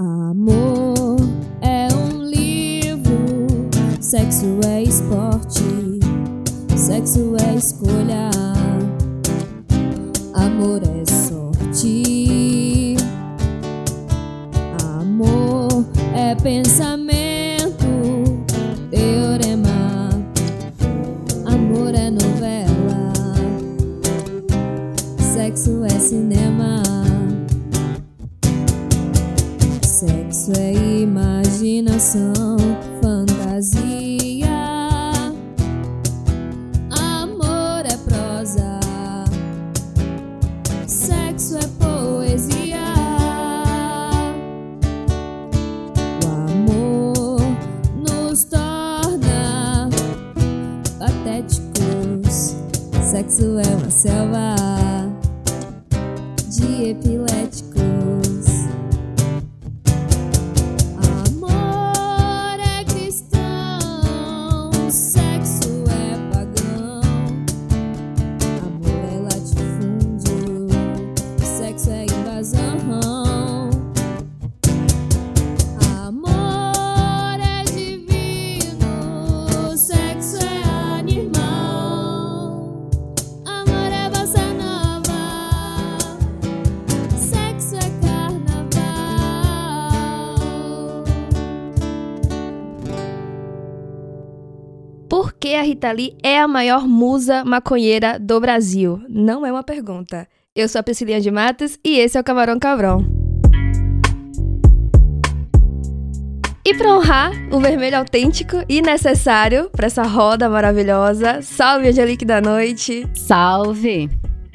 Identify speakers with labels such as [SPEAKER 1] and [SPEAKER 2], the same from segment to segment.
[SPEAKER 1] Amor é um livro, sexo é esporte, sexo é escolha, amor é sorte, amor é pensamento, selva
[SPEAKER 2] Rita Lee é a maior musa maconheira do Brasil? Não é uma pergunta. Eu sou a Priscilinha de Matos e esse é o Camarão Cabrão. E para honrar o vermelho autêntico e necessário para essa roda maravilhosa, salve Angelique da Noite!
[SPEAKER 3] Salve!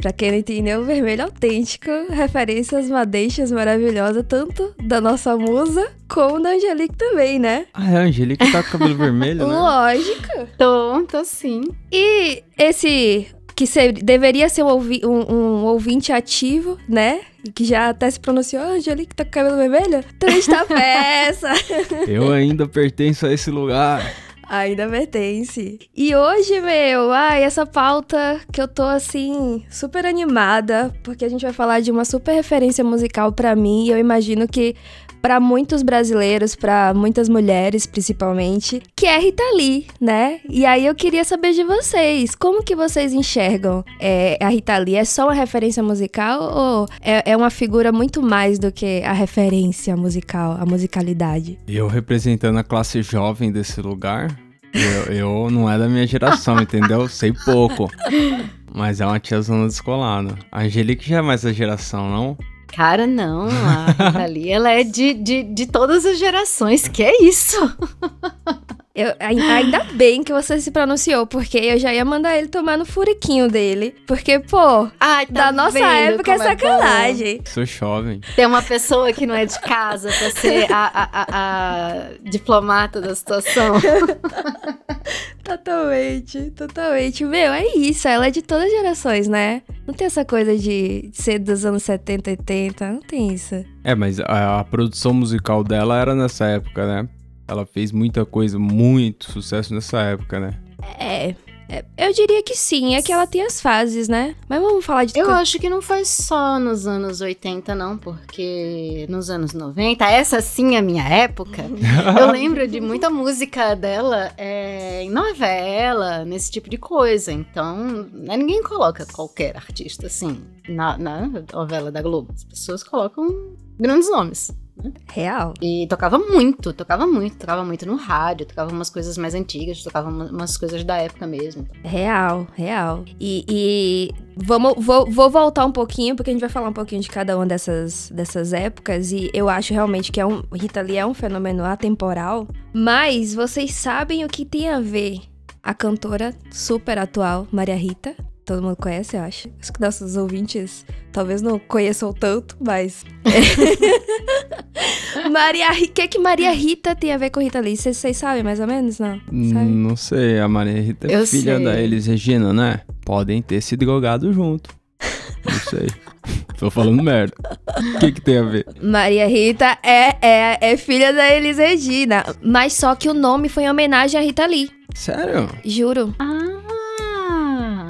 [SPEAKER 2] Pra quem não entendeu, o vermelho autêntico, referência às madeixas maravilhosas, tanto da nossa musa como da Angelique também, né?
[SPEAKER 4] Ah, é a Angelique tá com cabelo vermelho, né?
[SPEAKER 2] Lógico!
[SPEAKER 3] Tô, tô sim.
[SPEAKER 2] E esse que se- deveria ser um, ouvi- um- um ouvinte ativo, né? Que já até se pronunciou, ah, Angelique tá com cabelo vermelho? Também está peça!
[SPEAKER 4] Eu ainda pertenço a esse lugar.
[SPEAKER 2] Ainda pertence. E hoje, meu, ai, essa pauta que eu tô assim, super animada, porque a gente vai falar de uma super referência musical pra mim, e eu imagino que pra muitos brasileiros, pra muitas mulheres principalmente, que é Rita Lee, né? E aí eu queria saber de vocês, como que vocês enxergam é, a Rita Lee? É só uma referência musical ou é, é uma figura muito mais do que a referência musical, a musicalidade?
[SPEAKER 4] Eu representando a classe jovem desse lugar, eu, eu não é da minha geração, entendeu? Sei pouco. Mas é uma tiazona descolada. A Angelique já é mais da geração, não?
[SPEAKER 3] Cara, não, a Rita Lee, ela é de, de, de todas as gerações, que é isso?
[SPEAKER 2] Eu, ai- ainda bem que você se pronunciou, porque eu já ia mandar ele tomar no furiquinho dele. Porque, pô,
[SPEAKER 3] Ai,
[SPEAKER 2] da nossa época é sacanagem.
[SPEAKER 4] Sou jovem.
[SPEAKER 3] Tem uma pessoa que não é de casa pra ser a, a, a, a diplomata da situação.
[SPEAKER 2] Totalmente, totalmente. Meu, é isso. Ela é de todas as gerações, né? Não tem essa coisa de ser dos anos 70, 80. Não tem isso.
[SPEAKER 4] É, mas a, a produção musical dela era nessa época, né? Ela fez muita coisa, muito sucesso nessa época, né?
[SPEAKER 2] É. é, eu diria que sim. É que ela tem as fases, né? Mas vamos falar de
[SPEAKER 3] Eu
[SPEAKER 2] coisa-
[SPEAKER 3] acho que não foi só nos anos 80, não, porque nos anos 90, essa sim é a minha época, eu lembro de muita música dela é, em novela, nesse tipo de coisa. Então, né, ninguém coloca qualquer artista assim na, na novela da Globo. As pessoas colocam grandes nomes.
[SPEAKER 2] Real.
[SPEAKER 3] E tocava muito, tocava muito, tocava muito no rádio, tocava umas coisas mais antigas, tocava uma- umas coisas da época mesmo.
[SPEAKER 2] Real, real. E, e vamos, vou, vou voltar um pouquinho, porque a gente vai falar um pouquinho de cada uma dessas, dessas épocas. E eu acho realmente que é um, Rita Lee é um fenômeno atemporal. Mas vocês sabem o que tem a ver a cantora super atual, Maria Rita? Todo mundo conhece, eu acho. Acho que nossos ouvintes talvez não conheçam tanto, mas. Maria Rita. O que, que Maria Rita tem a ver com Rita Lee? Vocês vocês sabem mais ou menos? Não? Sabe?
[SPEAKER 4] Não sei, a Maria Rita é
[SPEAKER 3] Eu
[SPEAKER 4] filha
[SPEAKER 3] sei.
[SPEAKER 4] da Elis Regina, né? Podem ter se drogado junto. Não sei. Tô falando merda. O que que tem a ver?
[SPEAKER 2] Maria Rita é, é, é filha da Elis Regina, mas só que o nome foi em homenagem a Rita Lee,
[SPEAKER 4] Sério?
[SPEAKER 2] juro.
[SPEAKER 3] Ah!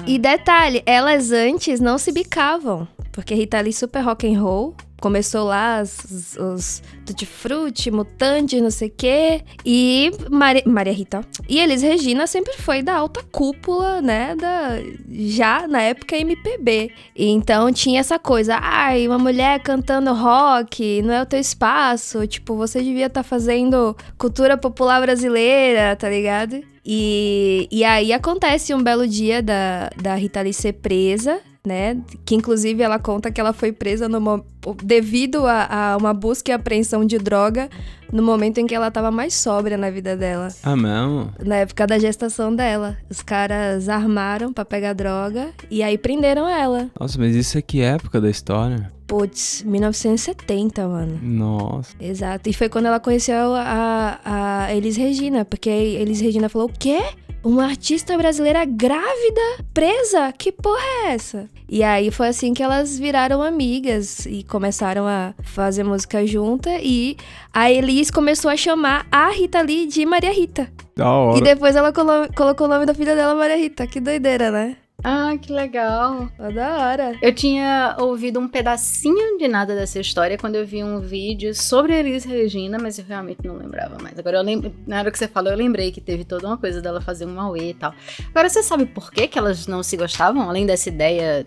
[SPEAKER 2] E detalhe, elas antes não se bicavam, porque Rita Lee super rock and roll, começou lá os, os Tutti Frutti, Mutantes, não sei o quê. E Maria, Maria Rita. E Elis Regina sempre foi da alta cúpula, né? Da, já na época MPB. E então tinha essa coisa, ai, uma mulher cantando rock, não é o teu espaço. Tipo, você devia estar fazendo cultura popular brasileira, tá ligado? E, e aí acontece um belo dia da, da Rita Lee ser presa, né? Que inclusive ela conta que ela foi presa no, mo- devido a, a uma busca e apreensão de droga no momento em que ela tava mais sóbria na vida dela.
[SPEAKER 4] Ah, mesmo?
[SPEAKER 2] Na época da gestação dela. Os caras armaram pra pegar droga e aí prenderam ela.
[SPEAKER 4] Nossa, mas isso é que época da história?
[SPEAKER 2] Putz, 1970, mano.
[SPEAKER 4] Nossa.
[SPEAKER 2] Exato. E foi quando ela conheceu a, a Elis Regina, porque a Elis Regina falou: o quê? Uma artista brasileira grávida? Presa? Que porra é essa? E aí foi assim que elas viraram amigas e começaram a fazer música junta. E a Elis começou a chamar a Rita Lee de Maria Rita.
[SPEAKER 4] Da hora.
[SPEAKER 2] E depois ela colo- colocou o nome da filha dela Maria Rita. Que doideira, né?
[SPEAKER 3] Ah, que legal.
[SPEAKER 2] Ó, da hora.
[SPEAKER 3] Eu tinha ouvido um pedacinho de nada dessa história quando eu vi um vídeo sobre a Elis Regina, mas eu realmente não lembrava mais. Agora, eu lembro, na hora que você falou, eu lembrei que teve toda uma coisa dela fazer um Mauê e tal. Agora, você sabe por que, que elas não se gostavam, além dessa ideia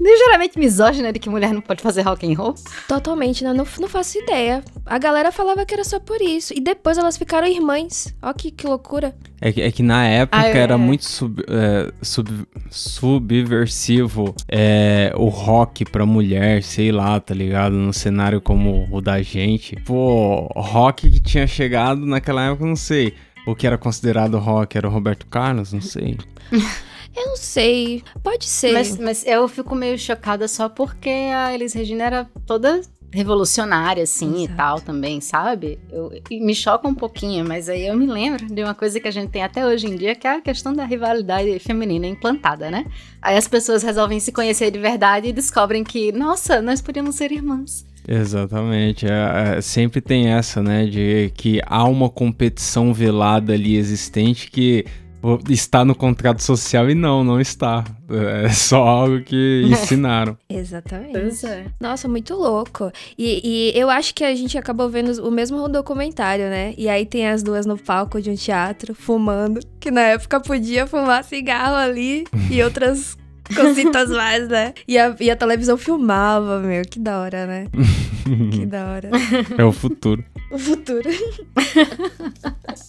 [SPEAKER 3] ligeiramente misógina de que mulher não pode fazer rock and roll?
[SPEAKER 2] Totalmente, né? Não, não faço ideia. A galera falava que era só por isso. E depois elas ficaram irmãs. Ó que, que loucura.
[SPEAKER 4] É que, é que na época
[SPEAKER 3] Ah, é.
[SPEAKER 4] era muito sub- é, sub- subversivo é, o rock pra mulher, sei lá, tá ligado? Num cenário como o da gente. Pô, rock que tinha chegado naquela época, não sei. O que era considerado rock era o Roberto Carlos, não sei.
[SPEAKER 2] Eu não sei. Pode ser.
[SPEAKER 3] Mas, mas eu fico meio chocada só porque a Elis Regina era toda revolucionária, assim,
[SPEAKER 2] Exato.
[SPEAKER 3] e tal também, sabe? Eu, e me choca um pouquinho, mas aí eu me lembro de uma coisa que a gente tem até hoje em dia, que é a questão da rivalidade feminina implantada, né? Aí as pessoas resolvem se conhecer de verdade e descobrem que, nossa, nós podíamos ser irmãs.
[SPEAKER 4] Exatamente. É, é, sempre tem essa, né? De que há uma competição velada ali existente que está no contrato social e não, não está. É só algo que ensinaram.
[SPEAKER 2] Exatamente.
[SPEAKER 3] Pois é.
[SPEAKER 2] Nossa, muito louco. E, e eu acho que a gente acabou vendo o mesmo documentário, né? E aí tem as duas no palco de um teatro, fumando. Que na época podia fumar cigarro ali e outras cositas mais, né? E a, e a televisão filmava, meu. Que da hora, né? Que da hora.
[SPEAKER 4] É o futuro.
[SPEAKER 2] O futuro.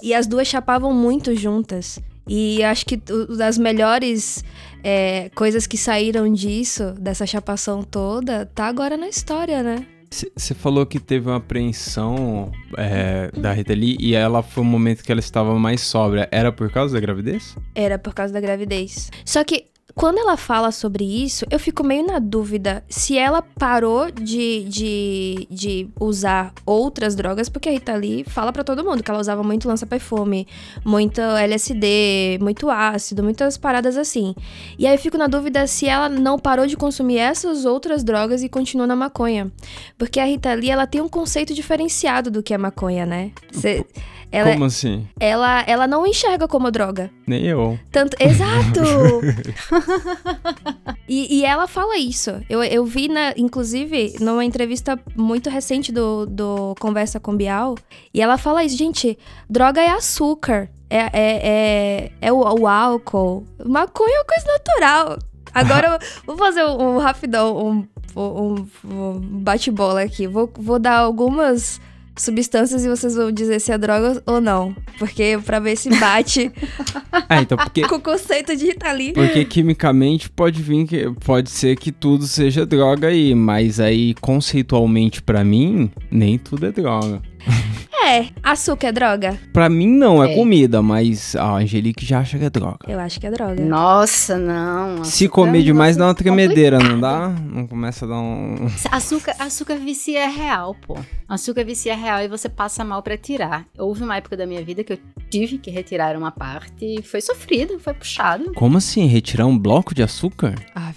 [SPEAKER 2] e as duas chapavam muito juntas. E acho que das melhores é, coisas que saíram disso, dessa chapação toda, tá agora na história, né?
[SPEAKER 4] Você falou que teve uma apreensão é, da Rita Lee e ela foi o momento que ela estava mais sóbria. Era por causa da gravidez?
[SPEAKER 2] Era por causa da gravidez. Só que quando ela fala sobre isso, eu fico meio na dúvida se ela parou de, de, de usar outras drogas, porque a Rita Lee fala pra todo mundo que ela usava muito lança-perfume, muito LSD, muito ácido, muitas paradas assim. E aí eu fico na dúvida se ela não parou de consumir essas outras drogas e continuou na maconha. Porque a Rita Lee, ela tem um conceito diferenciado do que é maconha, né? Cê- ela,
[SPEAKER 4] Como assim?
[SPEAKER 2] ela, ela não enxerga como droga.
[SPEAKER 4] Nem eu.
[SPEAKER 2] Tanto. Exato! e, e ela fala isso. Eu, eu vi, na, inclusive, numa entrevista muito recente do, do Conversa com Bial. E ela fala isso, gente, droga é açúcar. É, é, é, é o, o álcool. Maconha é uma coisa natural. Agora eu vou fazer um, um rapidão, um, um, um bate-bola aqui. Vou, vou dar algumas substâncias e vocês vão dizer se é droga ou não. Porque pra ver se bate
[SPEAKER 4] Ah, então porque,
[SPEAKER 2] com o conceito de Rita Lee.
[SPEAKER 4] porque quimicamente pode vir que pode ser que tudo seja droga aí, mas aí conceitualmente pra mim nem tudo é droga.
[SPEAKER 2] É, açúcar é droga?
[SPEAKER 4] Pra mim não é,
[SPEAKER 3] É.
[SPEAKER 4] comida, mas a Angelique já acha que é droga.
[SPEAKER 2] Eu acho que é droga.
[SPEAKER 3] Nossa, não.
[SPEAKER 4] Se comer
[SPEAKER 3] é
[SPEAKER 4] demais dá uma tremedeira, não dá? Não começa a dar um.
[SPEAKER 3] Açúcar, açúcar vicia é real, pô. Açúcar vicia é real e você passa mal pra tirar. Houve uma época da minha vida que eu tive que retirar uma parte e foi sofrido, foi puxado.
[SPEAKER 4] Como assim? Retirar um bloco de açúcar?
[SPEAKER 2] Ah.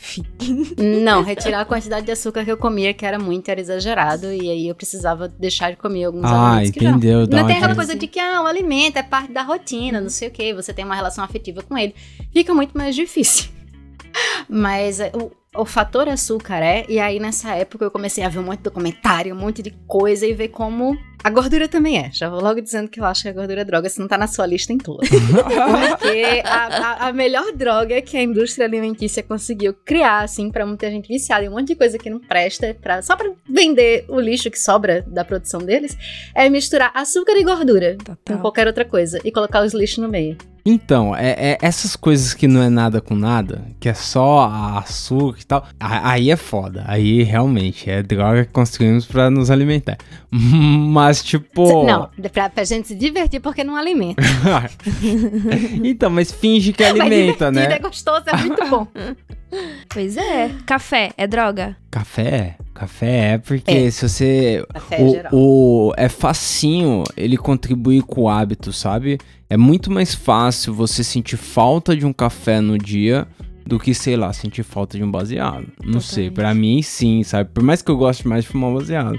[SPEAKER 3] Não, retirar a quantidade de açúcar que eu comia, que era muito, era exagerado, e aí eu precisava deixar de comer alguns
[SPEAKER 4] Ah,
[SPEAKER 3] alimentos que não.
[SPEAKER 4] entendeu? Dá
[SPEAKER 3] Não tem aquela coisa de que ah, o alimento é parte da rotina, não sei o que, você tem uma relação afetiva com ele. Fica muito mais difícil. Mas é, o- o fator açúcar é, e aí nessa época eu comecei a ver um monte de documentário, um monte de coisa e ver como a gordura também é. Já vou logo dizendo que eu acho que a gordura é droga, se não tá na sua lista, inclua. Porque a, a, a melhor droga que a indústria alimentícia conseguiu criar, assim, pra muita gente viciada em um monte de coisa que não presta, pra, só pra vender o lixo que sobra da produção deles, é misturar açúcar e gordura com
[SPEAKER 2] Total.
[SPEAKER 3] qualquer outra coisa e colocar os lixos no meio.
[SPEAKER 4] Então, é, é essas coisas que não é nada com nada, que é só açúcar e tal, a- aí é foda. Aí realmente é droga que construímos pra nos alimentar. Mas, tipo.
[SPEAKER 3] Não, pra, pra gente se divertir porque não alimenta.
[SPEAKER 4] então, mas finge que
[SPEAKER 3] Mas
[SPEAKER 4] alimenta,
[SPEAKER 3] divertido,
[SPEAKER 4] né?
[SPEAKER 3] É gostoso, é muito bom.
[SPEAKER 2] Pois é. Café é droga?
[SPEAKER 4] Café? Café é porque
[SPEAKER 3] É.
[SPEAKER 4] se você.
[SPEAKER 3] Café é
[SPEAKER 4] o,
[SPEAKER 3] geral.
[SPEAKER 4] o- é facinho ele contribuir com o hábito, sabe? É muito mais fácil você sentir falta de um café no dia do que, sei lá, sentir falta de um baseado. Não sei,
[SPEAKER 2] Totalmente.
[SPEAKER 4] pra mim sim, sabe? Por mais que eu goste mais de fumar baseado,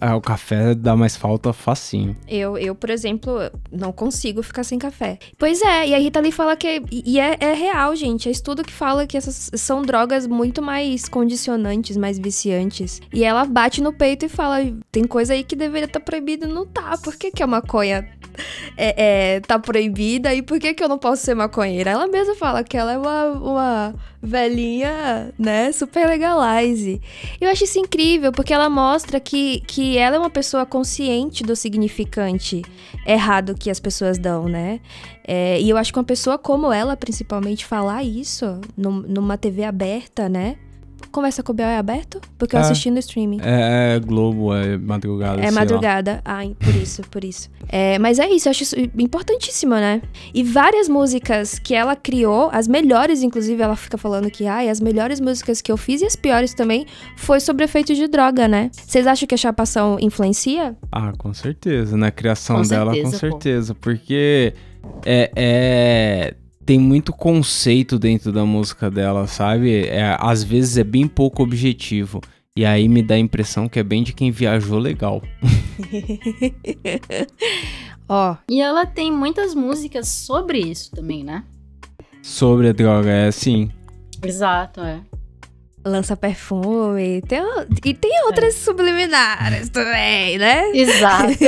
[SPEAKER 4] ah, o café dá mais falta facinho.
[SPEAKER 2] Eu, eu, por exemplo, não consigo ficar sem café. Pois é, e a Rita Lee fala que. E é, é real, gente. É estudo que fala que essas são drogas muito mais condicionantes, mais viciantes. E ela bate no peito e fala: tem coisa aí que deveria estar proibida e não tá. Por que, que a maconha é, é, tá proibida e por que, que eu não posso ser maconheira? Ela mesma fala que ela é uma, uma velhinha, né, super legalize. Eu acho isso incrível, porque ela mostra que, que ela é uma pessoa consciente do significante errado que as pessoas dão, né? É, e eu acho que uma pessoa como ela, principalmente, falar isso num- numa TV aberta, né? Conversa com o Bel é aberto? Porque eu
[SPEAKER 4] É.
[SPEAKER 2] assisti no streaming.
[SPEAKER 4] É, é Globo, é madrugada. sei
[SPEAKER 2] É
[SPEAKER 4] lá.
[SPEAKER 2] madrugada. Ah, por isso, por isso. É, mas é isso, eu acho isso importantíssimo, né? E várias músicas que ela criou, as melhores, inclusive, ela fica falando que, ai, as melhores músicas que eu fiz e as piores também, foi sobre efeito de droga, né? Vocês acham que a chapação influencia?
[SPEAKER 4] Ah, com certeza. Na criação
[SPEAKER 3] Com
[SPEAKER 4] dela, com
[SPEAKER 3] certeza, pô.
[SPEAKER 4] certeza. Porque é, é- tem muito conceito dentro da música dela, sabe? É, às vezes é bem pouco objetivo. E aí me dá a impressão que é bem de quem viajou legal.
[SPEAKER 2] Ó,
[SPEAKER 3] E ela tem muitas músicas sobre isso também, né?
[SPEAKER 4] Sobre a droga, é assim.
[SPEAKER 3] Exato, é.
[SPEAKER 2] Lança perfume, tem, e tem outras subliminares também, né?
[SPEAKER 3] Exato.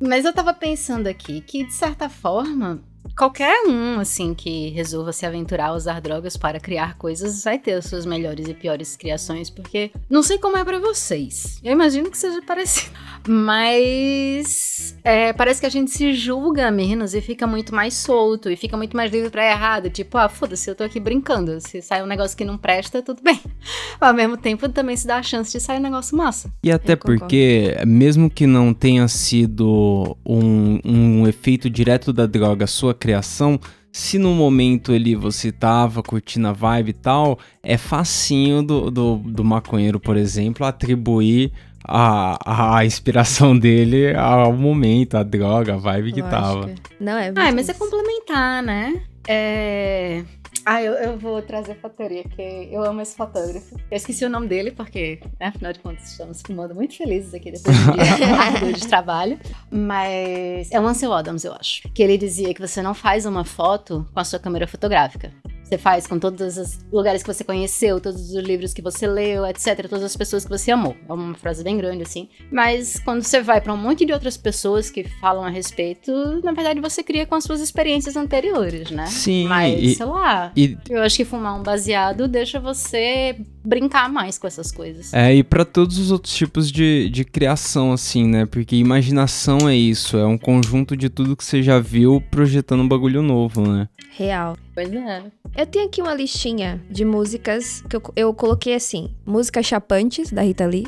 [SPEAKER 3] Mas eu tava pensando aqui que, de certa forma, qualquer um, assim, que resolva se aventurar a usar drogas para criar coisas, vai ter as suas melhores e piores criações, porque não sei como é pra vocês. Eu imagino que seja parecido. Mas é, parece que a gente se julga menos e fica muito mais solto e fica muito mais livre pra errado. Tipo, ah, foda-se, eu tô aqui brincando. Se sai um negócio que não presta, tudo bem. Ao mesmo tempo, também se dá a chance de sair um negócio massa.
[SPEAKER 4] E até
[SPEAKER 2] Eu concordo.
[SPEAKER 4] porque, mesmo que não tenha sido um, um efeito direto da droga a sua criação, se no momento ali você tava curtindo a vibe e tal, é facinho do, do, do maconheiro, por exemplo, atribuir a, a inspiração dele ao momento, a droga, a vibe que tava.
[SPEAKER 2] Lógico. Não, é
[SPEAKER 3] Ah, mas é complementar, né? É. Ah, eu, eu vou trazer fotoria, porque eu amo esse fotógrafo. Eu esqueci o nome dele, porque, né, afinal de contas, estamos filmando muito felizes aqui depois de um dia de trabalho. Mas é o Ansel Adams, eu acho. Que ele dizia que você não faz uma foto com a sua câmera fotográfica. Você faz com todos os lugares que você conheceu, todos os livros que você leu, etc. Todas as pessoas que você amou. É uma frase bem grande, assim. Mas quando você vai pra um monte de outras pessoas que falam a respeito, na verdade você cria com as suas experiências anteriores, né?
[SPEAKER 4] Sim,
[SPEAKER 3] Mas,
[SPEAKER 4] e-
[SPEAKER 3] sei lá,
[SPEAKER 4] E,
[SPEAKER 3] eu acho que fumar um baseado deixa você brincar mais com essas coisas.
[SPEAKER 4] É, e pra todos os outros tipos de, de criação, assim, né? Porque imaginação é isso, é um conjunto de tudo que você já viu projetando um bagulho novo, né?
[SPEAKER 2] Real.
[SPEAKER 3] Pois é.
[SPEAKER 2] Eu tenho aqui uma listinha de músicas que eu, eu coloquei assim: músicas chapantes, da Rita Lee.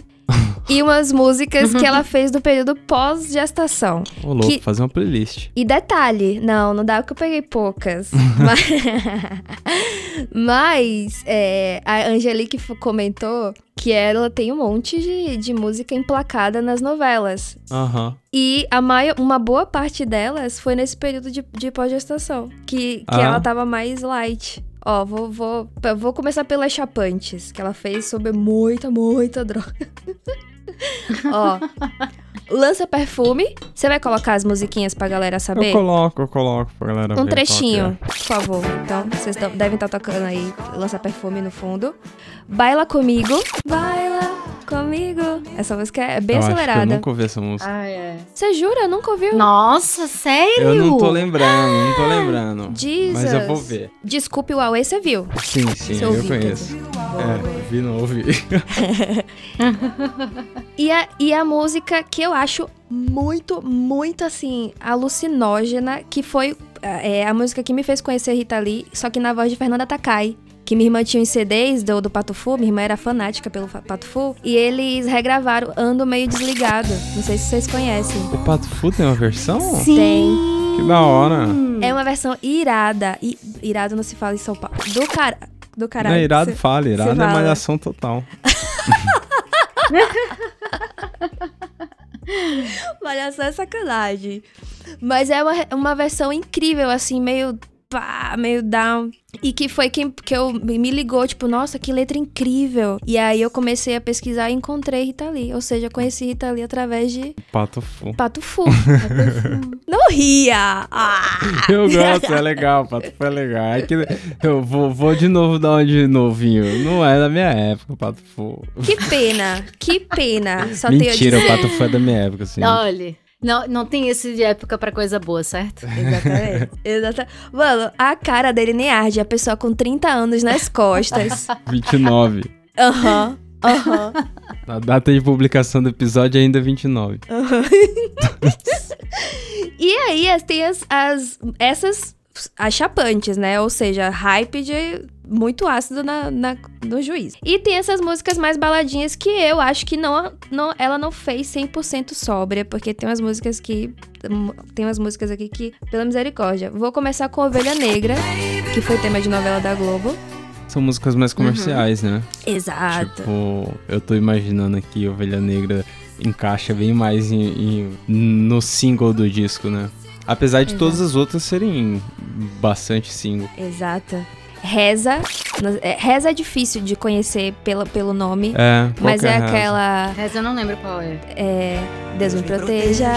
[SPEAKER 2] E umas músicas que ela fez do período pós-gestação.
[SPEAKER 4] Ô, louco,
[SPEAKER 2] Que-
[SPEAKER 4] fazer uma playlist.
[SPEAKER 2] E detalhe, não, não dá porque eu peguei poucas. mas mas, é, a Angelique comentou que ela tem um monte de, de música emplacada nas novelas.
[SPEAKER 4] Aham.
[SPEAKER 2] E a maio, uma boa parte delas foi nesse período de, de pós-gestação, que, que
[SPEAKER 4] Ah.
[SPEAKER 2] ela tava mais light. Ó, vou, vou, eu vou começar pelas chapantes, que ela fez sobre muita, muita droga. Ó, Lança perfume. Você vai colocar as musiquinhas pra galera saber?
[SPEAKER 4] Eu coloco, eu coloco pra galera ver
[SPEAKER 2] Um
[SPEAKER 4] qual que
[SPEAKER 2] trechinho,
[SPEAKER 4] é.
[SPEAKER 2] por favor. Então, vocês tão- devem estar tocando aí Lança Perfume no fundo. Baila comigo. Baila comigo. Essa música é bem
[SPEAKER 4] eu Acho que
[SPEAKER 2] acelerada.
[SPEAKER 4] eu nunca ouvi essa música.
[SPEAKER 3] Ah, é.
[SPEAKER 2] Você jura? Nunca ouviu?
[SPEAKER 3] Nossa, sério?
[SPEAKER 4] Eu não tô lembrando, não tô lembrando.
[SPEAKER 2] Jesus.
[SPEAKER 4] Mas eu vou ver.
[SPEAKER 2] Desculpe o Huawei, você viu.
[SPEAKER 4] Sim, sim,
[SPEAKER 2] Você
[SPEAKER 4] eu
[SPEAKER 2] ouviu,
[SPEAKER 4] conheço. É, vi, não ouvi.
[SPEAKER 2] E a, e a música que eu acho muito, muito assim, alucinógena, que foi é, a música que me fez conhecer Rita Lee, só que na voz de Fernanda Takai. Que minha irmã tinha os CDs do, do Pato Fu, minha irmã era fanática pelo Fa- Pato Fu, e eles regravaram Ando Meio Desligado. Não sei se vocês conhecem.
[SPEAKER 4] O Pato Fu tem uma versão?
[SPEAKER 3] Sim.
[SPEAKER 2] Tem.
[SPEAKER 4] Que da hora.
[SPEAKER 2] É uma versão irada. I, irado não se fala em São Paulo. Do cara. Do
[SPEAKER 4] Não
[SPEAKER 2] caralho.
[SPEAKER 4] é irado,
[SPEAKER 2] Cê-
[SPEAKER 4] fala. Irado é malhação total.
[SPEAKER 2] Malhação é sacanagem. Mas é uma, uma versão incrível, assim, meio pá, meio down. E que foi quem que eu me ligou, tipo, nossa, que letra incrível. E aí eu comecei a pesquisar e encontrei Rita Lee. Ou seja, conheci Rita Lee através de
[SPEAKER 4] Pato Fu.
[SPEAKER 2] Pato Fu. Não ria! Ah!
[SPEAKER 4] Eu gosto, é legal, Pato Fu é legal. É que eu vou, vou de novo dar uma de novinho. Não é da minha época, o Pato Fu.
[SPEAKER 2] Que pena, que pena. Só tenho a
[SPEAKER 4] Mentira, o. Pato Fu é da minha época, assim.
[SPEAKER 3] Olha, não, não tem esse de época pra coisa boa, certo?
[SPEAKER 2] Exatamente. Exatamente. Mano, a cara dele nem arde. A pessoa com 30 anos nas costas.
[SPEAKER 4] 29.
[SPEAKER 2] Aham. Aham.
[SPEAKER 4] A data de publicação do episódio é ainda 29.
[SPEAKER 2] E aí as- tem as, as- essas as chapantes, né? Ou seja, hype de muito ácido na, na- no juiz. E tem essas músicas mais baladinhas que eu acho que não, não ela não fez 100% sóbria, porque tem umas músicas que tem umas músicas aqui que, pela misericórdia. Vou começar com Ovelha Negra, que foi tema de novela da Globo.
[SPEAKER 4] São músicas mais comerciais, né?
[SPEAKER 2] Exato.
[SPEAKER 4] Tipo, eu tô imaginando aqui Ovelha Negra encaixa bem mais em- em- no single do disco, né? Apesar de todas as outras serem bastante single.
[SPEAKER 2] Exato. Reza. é, Reza é difícil de conhecer pela, pelo nome.
[SPEAKER 4] É,
[SPEAKER 2] Mas é
[SPEAKER 4] razão?
[SPEAKER 2] aquela.
[SPEAKER 3] Mas eu não lembro qual é.
[SPEAKER 2] É. Deus me proteja.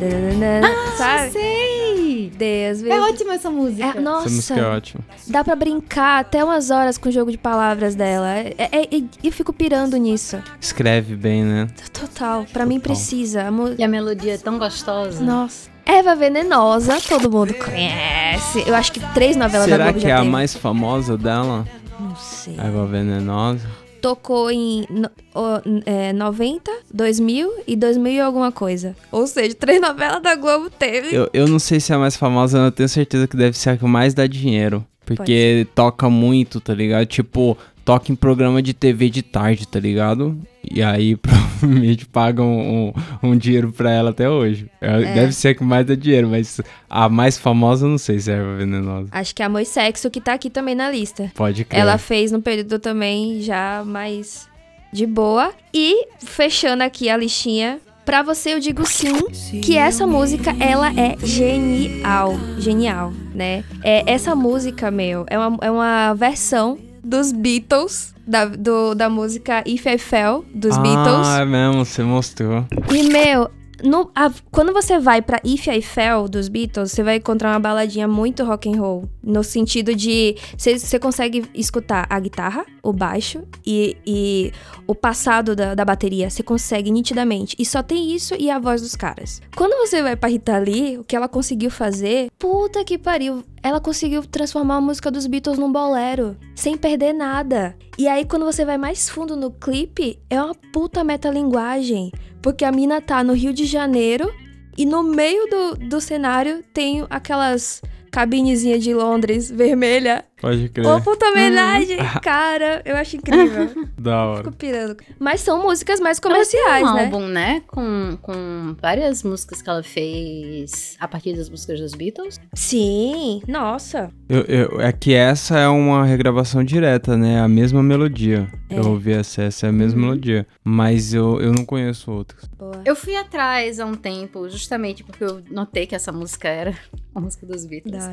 [SPEAKER 2] dananana, sabe?
[SPEAKER 3] Sei!
[SPEAKER 2] Deus me.
[SPEAKER 3] É ótima essa música.
[SPEAKER 2] É,
[SPEAKER 4] Essa música é
[SPEAKER 2] nossa,
[SPEAKER 4] ótima.
[SPEAKER 2] dá pra brincar até umas horas com o jogo de palavras dela. É, é- é- e fico pirando nisso.
[SPEAKER 4] Escreve bem, né?
[SPEAKER 2] Total. Pra mim
[SPEAKER 4] Total.
[SPEAKER 2] precisa. A mu-
[SPEAKER 3] E a melodia é tão gostosa.
[SPEAKER 2] Nossa. Eva Venenosa, todo mundo conhece. Eu acho que três novelas da
[SPEAKER 4] Será
[SPEAKER 2] Globo
[SPEAKER 4] que é
[SPEAKER 2] já
[SPEAKER 4] a
[SPEAKER 2] teve.
[SPEAKER 4] mais famosa dela?
[SPEAKER 2] Não sei.
[SPEAKER 4] Eva Venenosa?
[SPEAKER 2] tocou em no- o- é, 90, 2000 e 2000 e alguma coisa. Ou seja, três novelas da Globo teve.
[SPEAKER 4] Eu, eu não sei se é a mais famosa, eu tenho certeza que deve ser a que mais dá dinheiro. Porque toca muito, tá ligado? Tipo, toca em programa de TV de tarde, tá ligado? E aí provavelmente pagam um, um dinheiro pra ela até hoje. É, Deve ser a que mais dá dinheiro, mas a mais famosa não sei se é a Venenosa.
[SPEAKER 2] Acho que é Amor e Sexo que tá aqui também na lista.
[SPEAKER 4] Pode crer.
[SPEAKER 2] Ela fez num período também já mais de boa. E fechando aqui a listinha, pra você eu digo sim, que essa música ela é genial, genial, né? É, essa música, meu, é uma, é uma versão dos Beatles, da, do- da música If I Fell, dos
[SPEAKER 4] ah,
[SPEAKER 2] Beatles.
[SPEAKER 4] é mesmo, você mostrou.
[SPEAKER 2] E, meu, no- a- quando você vai pra If I Fell dos Beatles, você vai encontrar uma baladinha muito rock and roll. No sentido de. Você consegue escutar a guitarra, o baixo e, e o passado da, da bateria. Você consegue nitidamente. E só tem isso e a voz dos caras. Quando você vai pra Rita Lee, o que ela conseguiu fazer. Puta que pariu. Ela conseguiu transformar a música dos Beatles num bolero. Sem perder nada. E aí, quando você vai mais fundo no clipe, é uma puta metalinguagem. Porque a mina tá no Rio de Janeiro e no meio do, do cenário tem aquelas cabinezinhas de Londres vermelha.
[SPEAKER 4] Pode crer.
[SPEAKER 2] Ô, puta homenagem! Cara, eu acho incrível.
[SPEAKER 4] Da hora.
[SPEAKER 2] Fico pirando. Mas são músicas mais
[SPEAKER 3] Ela tem
[SPEAKER 2] comerciais,
[SPEAKER 3] um
[SPEAKER 2] né?
[SPEAKER 3] álbum, né? Com, com várias músicas que ela fez a partir das músicas dos Beatles.
[SPEAKER 2] Sim, nossa.
[SPEAKER 4] Eu, eu- é que essa é uma regravação direta, né? A mesma melodia.
[SPEAKER 2] É.
[SPEAKER 4] Eu ouvi essa, essa é a mesma melodia. Mas eu, eu não conheço outras.
[SPEAKER 2] Boa.
[SPEAKER 3] Eu fui atrás há um tempo, justamente porque eu notei que essa música era a música dos Beatles.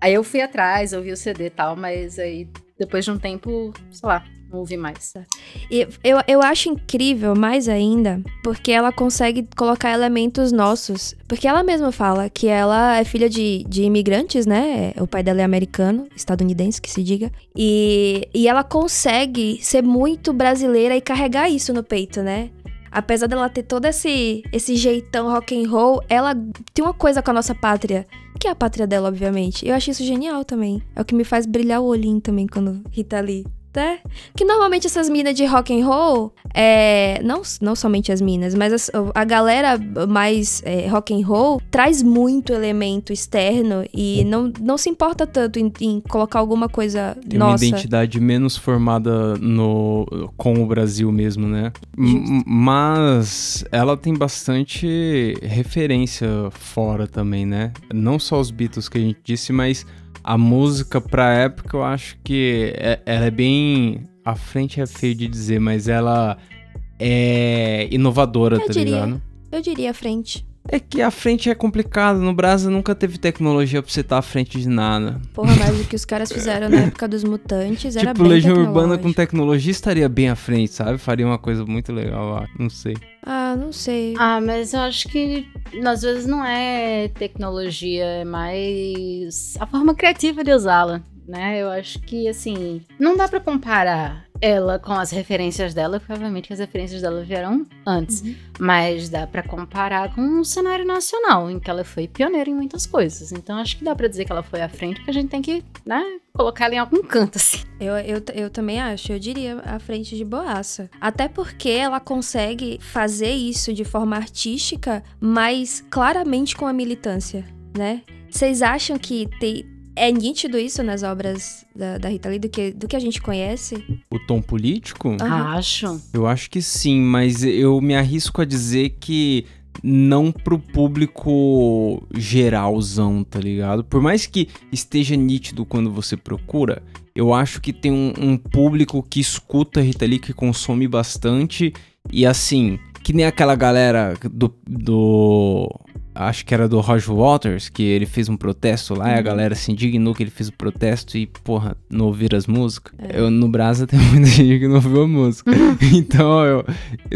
[SPEAKER 3] Aí eu fui atrás, ouvi o CD e tal, mas aí depois de um tempo, sei lá, não ouvi mais.
[SPEAKER 2] E eu, eu acho incrível mais ainda, porque ela consegue colocar elementos nossos. Porque ela mesma fala que ela é filha de, de imigrantes, né? O pai dela é americano, estadunidense, que se diga. E, e ela consegue ser muito brasileira e carregar isso no peito, né? Apesar dela ter todo esse, esse jeitão rock and roll, ela tem uma coisa com a nossa pátria, que é a pátria dela, obviamente. Eu acho isso genial também. É o que me faz brilhar o olhinho também quando Rita Lee né? Que normalmente essas minas de rock and roll, é, não, não somente as minas, mas as- a, galera mais é, rock and roll traz muito elemento externo e não, não se importa tanto em, em colocar alguma coisa
[SPEAKER 4] Tem uma
[SPEAKER 2] nossa.
[SPEAKER 4] identidade menos formada no, com o Brasil mesmo, né? M- mas ela tem bastante referência fora também, né? Não só os Beatles que a gente disse, mas a música pra época eu acho que é- ela é bem. À frente é feio de dizer, mas ela é inovadora,
[SPEAKER 2] Eu
[SPEAKER 4] tá
[SPEAKER 2] diria.
[SPEAKER 4] ligado?
[SPEAKER 2] Eu diria frente.
[SPEAKER 4] É que a frente é complicado. No Brasil nunca teve tecnologia pra você estar à frente de nada.
[SPEAKER 2] Porra, mas o que os caras fizeram na época dos mutantes era
[SPEAKER 4] tipo,
[SPEAKER 2] bem
[SPEAKER 4] Legião Urbana com tecnologia estaria bem à frente, sabe? Faria uma coisa muito legal lá. Não sei.
[SPEAKER 2] Ah, não sei.
[SPEAKER 3] Ah, mas eu acho que às vezes não é tecnologia, é mais a forma criativa de usá-la, né? Eu acho que assim, não dá pra comparar ela com as referências dela, porque obviamente as referências dela vieram antes,
[SPEAKER 2] Uhum.
[SPEAKER 3] mas dá pra comparar com o cenário nacional, em que ela foi pioneira em muitas coisas. Então acho que dá pra dizer que ela foi à frente, que a gente tem que, né, colocar ela em algum canto assim.
[SPEAKER 2] Eu, eu, eu também acho, eu diria à frente de boaça. Até porque ela consegue fazer isso de forma artística, mas claramente com a militância, né? Vocês acham que tem, é nítido isso nas obras da, da Rita Lee, do que, do que a gente conhece?
[SPEAKER 4] O tom político?
[SPEAKER 2] Aham.
[SPEAKER 3] Acho.
[SPEAKER 4] Eu acho que sim, mas eu me arrisco a dizer que não pro público geralzão, tá ligado? Por mais que esteja nítido quando você procura, eu acho que tem um, um público que escuta Rita Lee, que consome bastante, e assim, que nem aquela galera do. do acho que era do Roger Waters, que ele fez um protesto lá, e a galera se indignou que ele fez o protesto e, porra, não ouviram as músicas. Eu, no Brasa tem muita gente que não ouviu a música. então, eu,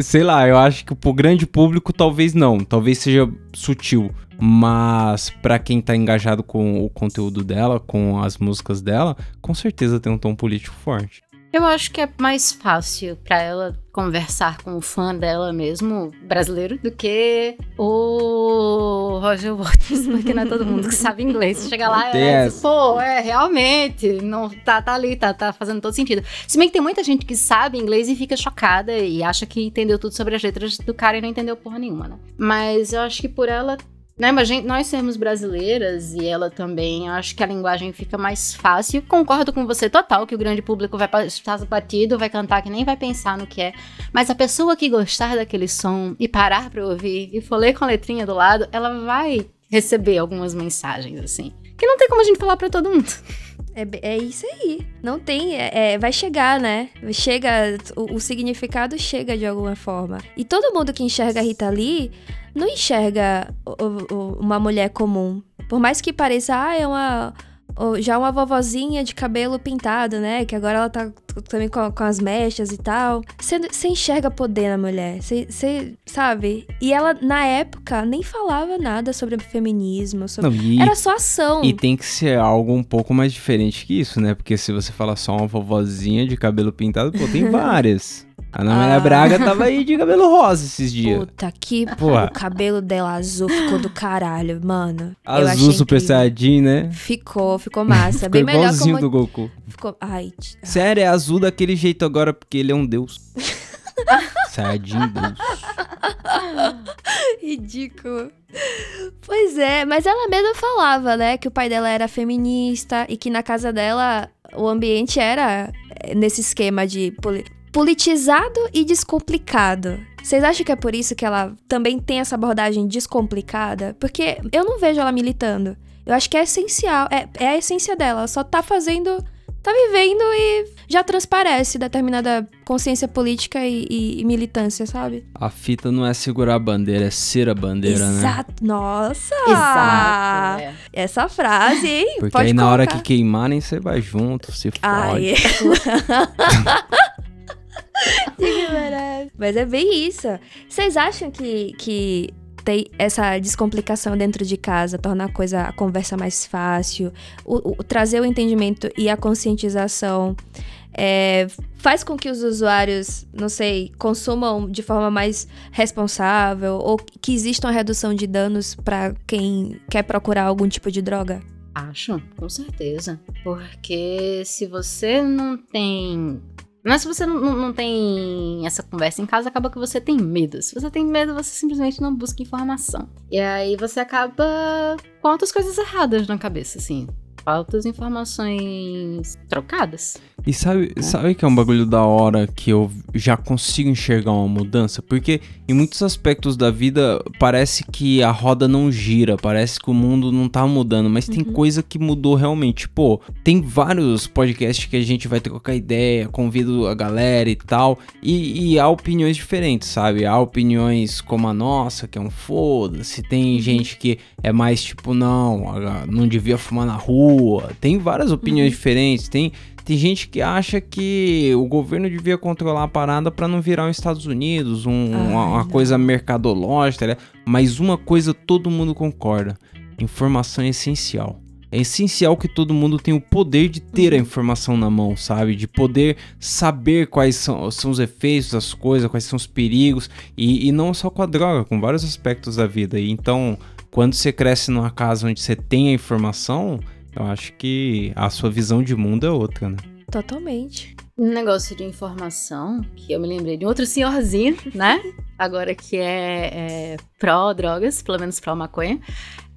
[SPEAKER 4] sei lá, eu acho que pro grande público talvez não, talvez seja sutil. Mas pra quem tá engajado com o conteúdo dela, com as músicas dela, com certeza tem um tom político forte.
[SPEAKER 3] Eu acho que é mais fácil pra ela conversar com o fã dela mesmo, brasileiro, do que o Roger Waters, porque não é todo mundo que sabe inglês. Chega lá e diz, pô, é, realmente, não, tá, tá ali, tá, tá fazendo todo sentido. Se bem que tem muita gente que sabe inglês e fica chocada e acha que entendeu tudo sobre as letras do cara e não entendeu porra nenhuma, né? Mas eu acho que por ela né, mas gente, nós sermos brasileiras e ela também, acho que a linguagem fica mais fácil. Concordo com você total que o grande público vai passar batido, vai cantar que nem vai pensar no que é. Mas a pessoa que gostar daquele som e parar pra ouvir e for ler com a letrinha do lado, ela vai receber algumas mensagens assim. Que não tem como a gente falar pra todo mundo.
[SPEAKER 2] É, é isso aí. Não tem. é- é, vai chegar, né? Chega. O, o significado chega de alguma forma. E todo mundo que enxerga a Rita Lee não enxerga o- o- uma mulher comum. Por mais que pareça, ah, é uma. Já uma vovozinha de cabelo pintado, né? Que agora ela tá também com, com as mechas e tal. Você enxerga poder na mulher. Você sabe? E ela, na época, nem falava nada sobre feminismo. Sobre...
[SPEAKER 4] Não, e,
[SPEAKER 2] Era só ação.
[SPEAKER 4] e tem que ser algo um pouco mais diferente que isso, né? Porque se você falar só uma vovozinha de cabelo pintado, pô, tem várias. A Ana Maria
[SPEAKER 2] Ah.
[SPEAKER 4] Braga tava aí de cabelo rosa esses dias.
[SPEAKER 2] Puta que
[SPEAKER 4] Porra.
[SPEAKER 2] o cabelo dela azul ficou do caralho, mano.
[SPEAKER 4] Azul Super
[SPEAKER 2] incrível.
[SPEAKER 4] Saiyajin, né?
[SPEAKER 2] Ficou, ficou massa.
[SPEAKER 4] Ficou
[SPEAKER 2] Bem melhor
[SPEAKER 4] igualzinho
[SPEAKER 2] como
[SPEAKER 4] do Goku.
[SPEAKER 2] ficou. Ai,
[SPEAKER 4] Sério, é azul daquele jeito agora porque ele é um deus. Saiyajin deus.
[SPEAKER 2] ridículo. Pois é, mas ela mesma falava, né, que o pai dela era feminista e que na casa dela o ambiente era eh, nesse esquema de politizado e descomplicado. Vocês acham que é por isso que ela também tem essa abordagem descomplicada? Porque eu não vejo ela militando. Eu acho que é essencial, é, é a essência dela. Ela só tá fazendo, tá vivendo e já transparece determinada consciência política e, e- e militância, sabe?
[SPEAKER 4] A fita não é segurar a bandeira, é ser a bandeira, né?
[SPEAKER 2] Exato. Nossa!
[SPEAKER 3] Exato. é.
[SPEAKER 2] Essa frase, hein?
[SPEAKER 4] Porque
[SPEAKER 2] Pode
[SPEAKER 4] aí na hora que
[SPEAKER 2] colocar.
[SPEAKER 4] queimarem, você vai junto, se fode.
[SPEAKER 2] Ninguém merece. Mas é bem isso. Vocês acham que, que tem essa descomplicação dentro de casa torna a coisa, a conversa mais fácil, o, o- trazer o entendimento e a conscientização é, faz com que os usuários, não sei, consumam de forma mais responsável ou que exista uma redução de danos para quem quer procurar algum tipo de droga?
[SPEAKER 3] Acho, com certeza. Porque se você não tem. Mas se você não, não- tem essa conversa em casa, acaba que você tem medo. Se você tem medo, você simplesmente não busca informação. E aí você acaba com outras coisas erradas na cabeça, assim. Faltas informações trocadas.
[SPEAKER 4] E sabe, sabe que é um bagulho da hora que eu já consigo enxergar uma mudança? Porque em muitos aspectos da vida parece que a roda não gira, parece que o mundo não tá mudando, mas tem coisa que mudou realmente. Pô, tem vários podcasts que a gente vai trocar ideia, convido a galera e tal, e, e há opiniões diferentes, sabe? Há opiniões como a nossa, que é um foda-se, tem gente que é mais tipo, não, não devia fumar na rua, tem várias opiniões diferentes, tem tem gente que acha que o governo devia controlar a parada pra não virar os Estados Unidos, um-
[SPEAKER 2] Ai,
[SPEAKER 4] uma, uma coisa mercadológica, né? mas uma coisa todo mundo concorda: informação é essencial. É essencial que todo mundo tenha o poder de ter a informação na mão, sabe? De poder saber quais são, são os efeitos das coisas, quais são os perigos, e, e não só com a droga, com vários aspectos da vida. E então, quando você cresce numa casa onde você tem a informação, eu acho que a sua visão de mundo é outra, né?
[SPEAKER 2] Totalmente.
[SPEAKER 3] Um negócio de informação, que eu me lembrei de um outro senhorzinho, né? Agora que é, é pró-drogas, pelo menos pró-maconha.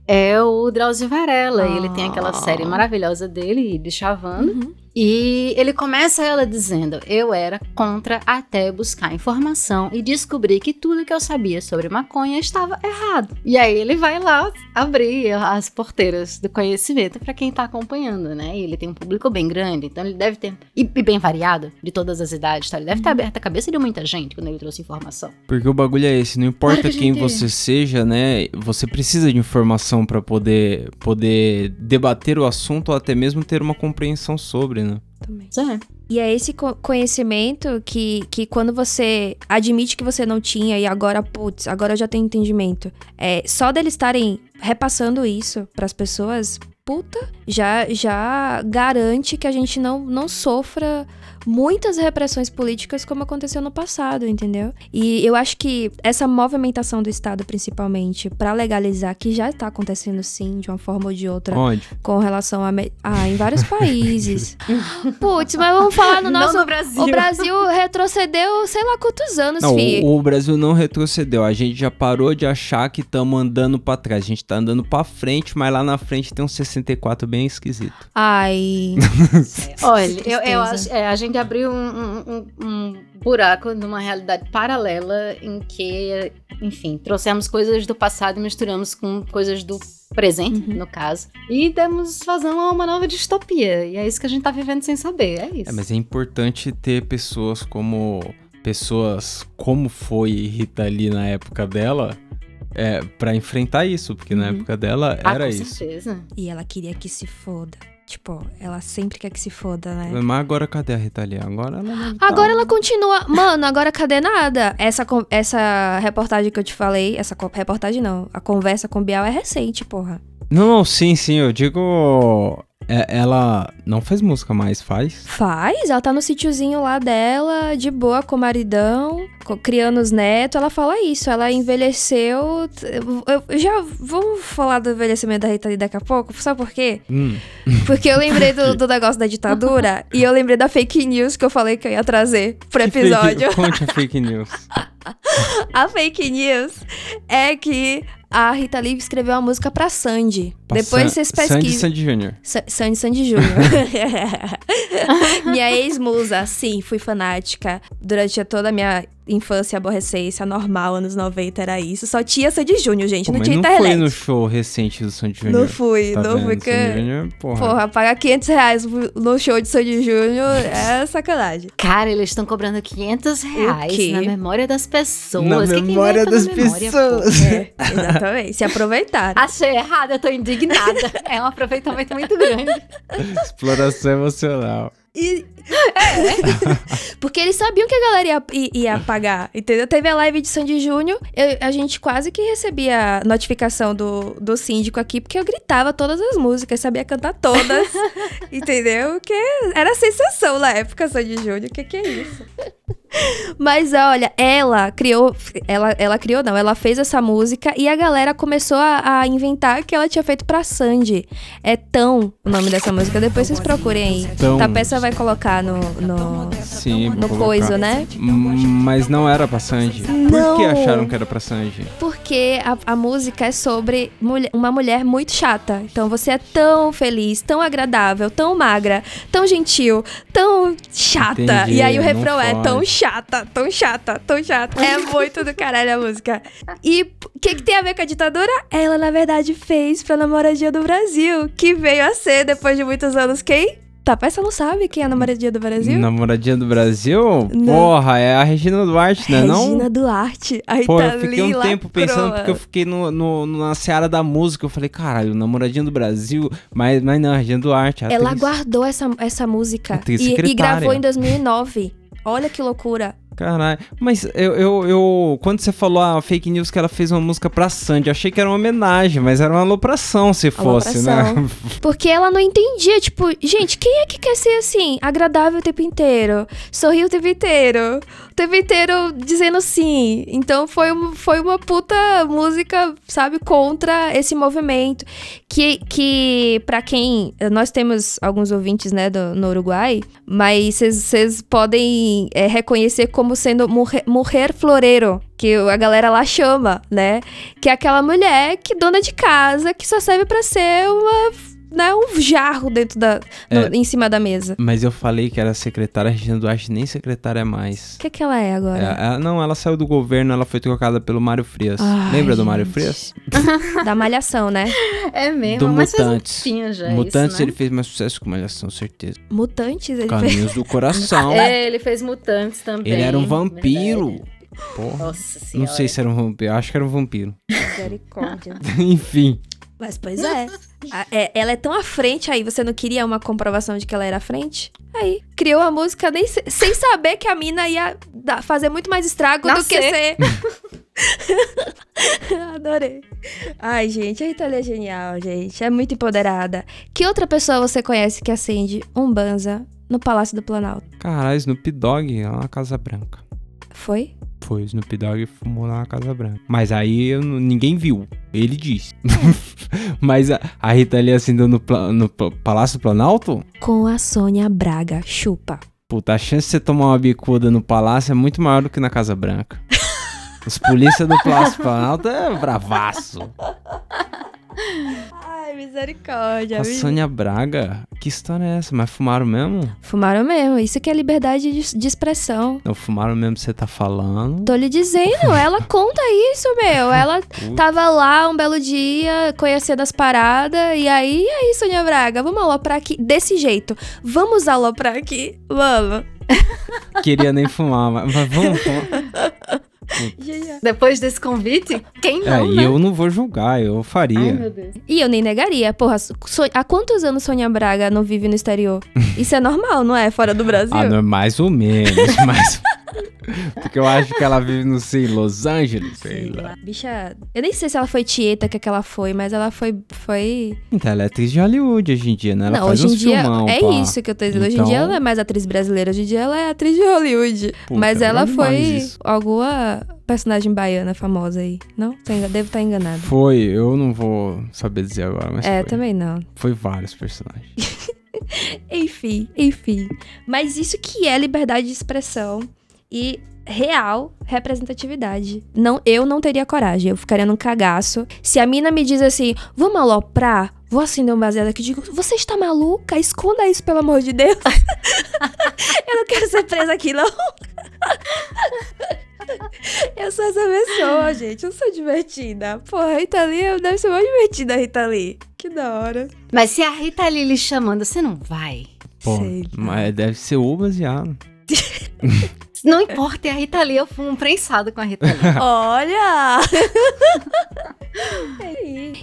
[SPEAKER 3] É o Drauzio Varela. E ele tem aquela
[SPEAKER 2] Ah.
[SPEAKER 3] série maravilhosa dele, de Chavando.
[SPEAKER 2] Uhum.
[SPEAKER 3] E ele começa ela dizendo: Eu era contra até buscar informação e descobri que tudo que eu sabia sobre maconha estava errado. E aí ele vai lá abrir as porteiras do conhecimento para quem tá acompanhando, né? E ele tem um público bem grande, então ele deve ter. E, e bem variado, de todas as idades, tá? Ele deve ter aberto a cabeça de muita gente quando ele trouxe informação.
[SPEAKER 4] Porque o bagulho é esse, não importa
[SPEAKER 3] Claro que
[SPEAKER 4] quem você seja, né? Você precisa de informação pra poder poder debater o assunto ou até mesmo ter uma compreensão sobre, né?
[SPEAKER 2] Também.
[SPEAKER 3] É.
[SPEAKER 2] E é esse co- conhecimento que, que quando você admite que você não tinha e agora, putz, agora eu já tenho entendimento. É, só deles estarem repassando isso pras pessoas, puta, já, já garante que a gente não, não sofra muitas repressões políticas como aconteceu no passado, entendeu? E eu acho que essa movimentação do Estado, principalmente, pra legalizar, que já tá acontecendo sim, de uma forma ou de outra,
[SPEAKER 4] Onde?
[SPEAKER 2] com relação a. Ah, em vários países. Putz, mas vamos falar no nosso.
[SPEAKER 3] Não no Brasil.
[SPEAKER 2] O Brasil retrocedeu sei lá quantos anos,
[SPEAKER 4] Não,
[SPEAKER 2] fi.
[SPEAKER 4] o, o Brasil não retrocedeu. A gente já parou de achar que estamos andando pra trás. A gente tá andando pra frente, mas lá na frente tem um 64 bem esquisito.
[SPEAKER 2] Ai.
[SPEAKER 3] Olha, eu, eu acho. é, a gente abriu um, um- um- um buraco numa realidade paralela em que, enfim, trouxemos coisas do passado e misturamos com coisas do presente,
[SPEAKER 2] Uhum.
[SPEAKER 3] no caso, e demos vazão a uma nova distopia. E é isso que a gente tá vivendo sem saber. É isso.
[SPEAKER 4] É, mas é importante ter pessoas como. Pessoas como foi Rita Lee na época dela. É, pra enfrentar isso, porque na
[SPEAKER 2] Uhum.
[SPEAKER 4] época dela
[SPEAKER 3] ah,
[SPEAKER 4] era
[SPEAKER 3] com
[SPEAKER 4] isso.
[SPEAKER 3] certeza.
[SPEAKER 2] E ela queria que se foda. Tipo, ela sempre quer que se foda, né?
[SPEAKER 4] Mas agora cadê a Rita Lee? Agora ela não tá-
[SPEAKER 2] Agora ela continua. Mano, agora cadê nada? Essa, essa reportagem que eu te falei, essa reportagem não, a conversa com o Bial é recente, porra.
[SPEAKER 4] Não, não, sim, sim, eu digo. É, ela não faz música mais, faz?
[SPEAKER 2] Faz, ela tá no sítiozinho lá dela, de boa com o maridão, criando os netos. Ela fala isso, ela envelheceu. Eu, já vamos falar do envelhecimento da Rita Lee daqui a pouco, sabe por quê?
[SPEAKER 4] Hum.
[SPEAKER 2] Porque eu lembrei do, do negócio da ditadura e eu lembrei da fake news que eu falei que eu ia trazer pro episódio.
[SPEAKER 4] Fake, conte a fake news.
[SPEAKER 2] A fake news é que a Rita Lee escreveu uma música pra Sandy.
[SPEAKER 4] Pra
[SPEAKER 2] Depois
[SPEAKER 4] San-
[SPEAKER 2] vocês
[SPEAKER 4] Sandy
[SPEAKER 2] pesquisam.
[SPEAKER 4] Sandy Jr.
[SPEAKER 2] Sa- Sandy Sandy Júnior. minha ex-musa, sim, fui fanática. Durante toda a minha infância adolescência, normal, anos 90, era isso. Só tinha Sandy Júnior, gente,
[SPEAKER 4] Pô,
[SPEAKER 2] não tinha
[SPEAKER 4] não
[SPEAKER 2] internet.
[SPEAKER 4] foi no show recente do Sandy Jr.
[SPEAKER 2] Não fui,
[SPEAKER 4] tá
[SPEAKER 2] não fui. que-
[SPEAKER 4] Sandy Jr., porra.
[SPEAKER 2] Porra, pagar 500 reais no show de Sandy Júnior é sacanagem.
[SPEAKER 3] Cara, eles estão cobrando 500 reais na memória das pessoas.
[SPEAKER 4] Na
[SPEAKER 3] Que que
[SPEAKER 4] memória
[SPEAKER 3] inventa
[SPEAKER 4] das
[SPEAKER 3] na memória,
[SPEAKER 4] pessoas.
[SPEAKER 2] É, exatamente. Se aproveitaram.
[SPEAKER 3] Achei errado, eu tô indignada. é um aproveitamento muito grande.
[SPEAKER 4] Exploração emocional.
[SPEAKER 2] E Porque eles sabiam que a galera ia, ia pagar, entendeu? Teve a live de Sandy Júnior, a gente quase que recebia a notificação do, do síndico aqui, porque eu gritava todas as músicas, sabia cantar todas, entendeu? Que era sensação na época, Sandy Júnior, o que que é isso? Mas olha, ela criou, ela, ela criou não, ela fez essa música e a galera começou a, a inventar que ela tinha feito pra Sandy. É Tão o nome dessa música, depois vocês procurem aí.
[SPEAKER 4] Tão.
[SPEAKER 2] Tapeça vai colocar no, no,
[SPEAKER 4] Sim,
[SPEAKER 2] no
[SPEAKER 4] colocar.
[SPEAKER 2] coisa, né?
[SPEAKER 4] Mas não era pra Sanji. Por
[SPEAKER 2] Não.
[SPEAKER 4] que acharam que era pra Sanji?
[SPEAKER 2] Porque a, a música é sobre mulher- uma mulher muito chata. Então você é tão feliz, tão agradável, tão magra, tão gentil, tão chata.
[SPEAKER 4] Entendi,
[SPEAKER 2] e aí o refrão é tão chata, tão chata, tão chata. É muito do caralho a música. E o que, que tem a ver com a ditadura? Ela, na verdade, fez pra namoradinha do Brasil, que veio a ser, depois de muitos anos, quem? Tá, você não sabe quem é a namoradinha do Brasil?
[SPEAKER 4] Namoradinha do Brasil?
[SPEAKER 2] Não.
[SPEAKER 4] Porra, é a Regina Duarte, né? não?
[SPEAKER 2] Regina Duarte. Aí
[SPEAKER 4] Pô,
[SPEAKER 2] tá
[SPEAKER 4] eu fiquei um tempo pensando, porque eu fiquei no, no- na seara da música. Eu falei, caralho, namoradinha do Brasil. Mas, mas não, Regina Duarte.
[SPEAKER 2] Ela
[SPEAKER 4] atriz.
[SPEAKER 2] guardou essa, essa música e, e gravou em 2009. Olha que loucura.
[SPEAKER 4] Caralho. Mas eu, eu, eu- Quando você falou a fake news que ela fez uma música pra Sandy, eu achei que era uma homenagem, mas era uma alopração se fosse, né?
[SPEAKER 2] Alopração. Porque ela não entendia, tipo, gente, quem é que quer ser assim, agradável o tempo inteiro? Sorrir o tempo inteiro. O tempo inteiro dizendo sim. Então foi, foi uma puta música, sabe, contra esse movimento. Que, que para quem. Nós temos alguns ouvintes, né, do, no Uruguai, mas vocês podem é, reconhecer como sendo mulher, mulher floreiro. Que a galera lá chama, né? Que é aquela mulher que dona de casa, que só serve pra ser uma, né, um jarro dentro da, no-
[SPEAKER 4] É.
[SPEAKER 2] em cima da mesa.
[SPEAKER 4] Mas eu falei que era secretária, a Regina Duarte nem secretária é mais.
[SPEAKER 2] O que, que ela é
[SPEAKER 4] É,
[SPEAKER 2] agora?
[SPEAKER 4] ela- não, ela saiu do governo, ela foi trocada pelo Mário Frias.
[SPEAKER 2] Ai,
[SPEAKER 4] Lembra do Mário
[SPEAKER 2] gente.
[SPEAKER 4] Frias?
[SPEAKER 2] Da malhação, né?
[SPEAKER 3] É mesmo,
[SPEAKER 4] Do
[SPEAKER 3] mas um
[SPEAKER 4] Mutantes.
[SPEAKER 3] tempinho já
[SPEAKER 4] Mutantes
[SPEAKER 3] isso, né?
[SPEAKER 4] ele fez mais sucesso com Malhação, certeza.
[SPEAKER 2] Mutantes, ele fez.
[SPEAKER 4] Caminhos do Coração.
[SPEAKER 3] É, ele fez Mutantes também.
[SPEAKER 4] Ele era um vampiro.
[SPEAKER 3] verdade.
[SPEAKER 4] Porra.
[SPEAKER 3] Nossa senhora.
[SPEAKER 4] Não sei se era um vampiro, acho que era um vampiro.
[SPEAKER 2] Misericórdia.
[SPEAKER 4] Enfim.
[SPEAKER 2] Mas pois é. É. Ela é tão à frente aí, você não queria uma comprovação de que ela era à frente? Aí, criou a música nem se- sem saber que a mina ia dar- fazer muito mais estrago do que ser. Adorei. Ai, gente, a Itália é genial, gente. É muito empoderada. Que outra pessoa você conhece que acende um banza no Palácio do Planalto?
[SPEAKER 4] Caralho, Snoop Dogg lá na Casa Branca.
[SPEAKER 2] Foi?
[SPEAKER 4] Foi, Snoop Dogg fumou lá na Casa Branca. Mas aí eu ninguém viu. Ele disse. Mas a, a Rita ali acendeu no, pla- no Pla- Palácio Planalto?
[SPEAKER 2] Com a Sônia Braga. Chupa.
[SPEAKER 4] Puta, a chance de você tomar uma bicuda no palácio é muito maior do que na Casa Branca. Os polícia do Palácio Planalto é bravaço.
[SPEAKER 2] Ai, misericórdia.
[SPEAKER 4] A Sônia Braga? Que história é essa? Mas fumaram mesmo?
[SPEAKER 2] Fumaram mesmo. Isso que é liberdade de, de expressão.
[SPEAKER 4] Não fumaram mesmo, você tá falando.
[SPEAKER 2] Tô lhe dizendo, ela conta isso, meu. Ela tava lá um belo dia, conhecendo as paradas, e aí, e aí, Sônia Braga, vamos aloprar aqui desse jeito. Vamos aloprar aqui, vamos.
[SPEAKER 4] Queria nem fumar, mas, mas vamos fumar.
[SPEAKER 3] Depois desse convite, quem
[SPEAKER 4] É,
[SPEAKER 3] não,
[SPEAKER 4] e
[SPEAKER 3] né?
[SPEAKER 4] eu não vou julgar, eu faria.
[SPEAKER 3] Ai, meu Deus.
[SPEAKER 2] E eu nem negaria, porra, So- há quantos anos Sônia Braga não vive no exterior? Isso é normal, não é? Fora do Brasil?
[SPEAKER 4] Ah, não, mais ou menos, mas... Porque eu acho que ela vive, não sei, Los Angeles, sei lá.
[SPEAKER 2] Bicha, eu nem sei se ela foi tieta que, que ela foi, mas ela foi. foi...
[SPEAKER 4] Então, ela é atriz de Hollywood hoje em dia, né? Ela
[SPEAKER 2] não,
[SPEAKER 4] faz
[SPEAKER 2] hoje em
[SPEAKER 4] uns
[SPEAKER 2] dia.
[SPEAKER 4] filmão,
[SPEAKER 2] é
[SPEAKER 4] pá.
[SPEAKER 2] isso que eu tô dizendo. Hoje em
[SPEAKER 4] Então-
[SPEAKER 2] dia ela não é mais atriz brasileira, hoje em dia ela é atriz de Hollywood.
[SPEAKER 4] Puta,
[SPEAKER 2] mas
[SPEAKER 4] é
[SPEAKER 2] ela foi
[SPEAKER 4] isso.
[SPEAKER 2] Personagem baiana famosa aí. Não? Devo estar enganada.
[SPEAKER 4] Foi, eu não vou saber dizer agora, mas
[SPEAKER 2] É,
[SPEAKER 4] foi.
[SPEAKER 2] também não.
[SPEAKER 4] Foi vários personagens.
[SPEAKER 2] Enfim, enfim. Mas isso que é liberdade de expressão e real representatividade. Não, eu não teria coragem, eu ficaria num cagaço. Se a mina me diz assim, vamos aloprar, vou acender um baseado aqui, digo, você está maluca? Esconda isso, pelo amor de Deus. eu não quero ser presa aqui, não. eu sou essa pessoa, gente, eu sou divertida. Porra, a Rita Lee deve ser mais divertida, a Rita Lee. Que da hora.
[SPEAKER 3] Mas se a Rita Lee lhe chamando, você não vai?
[SPEAKER 4] Pô, mas deve ser o baseado.
[SPEAKER 3] Não importa, é a Rita Lee, eu fumo um prensado com a Rita Lee.
[SPEAKER 2] Olha!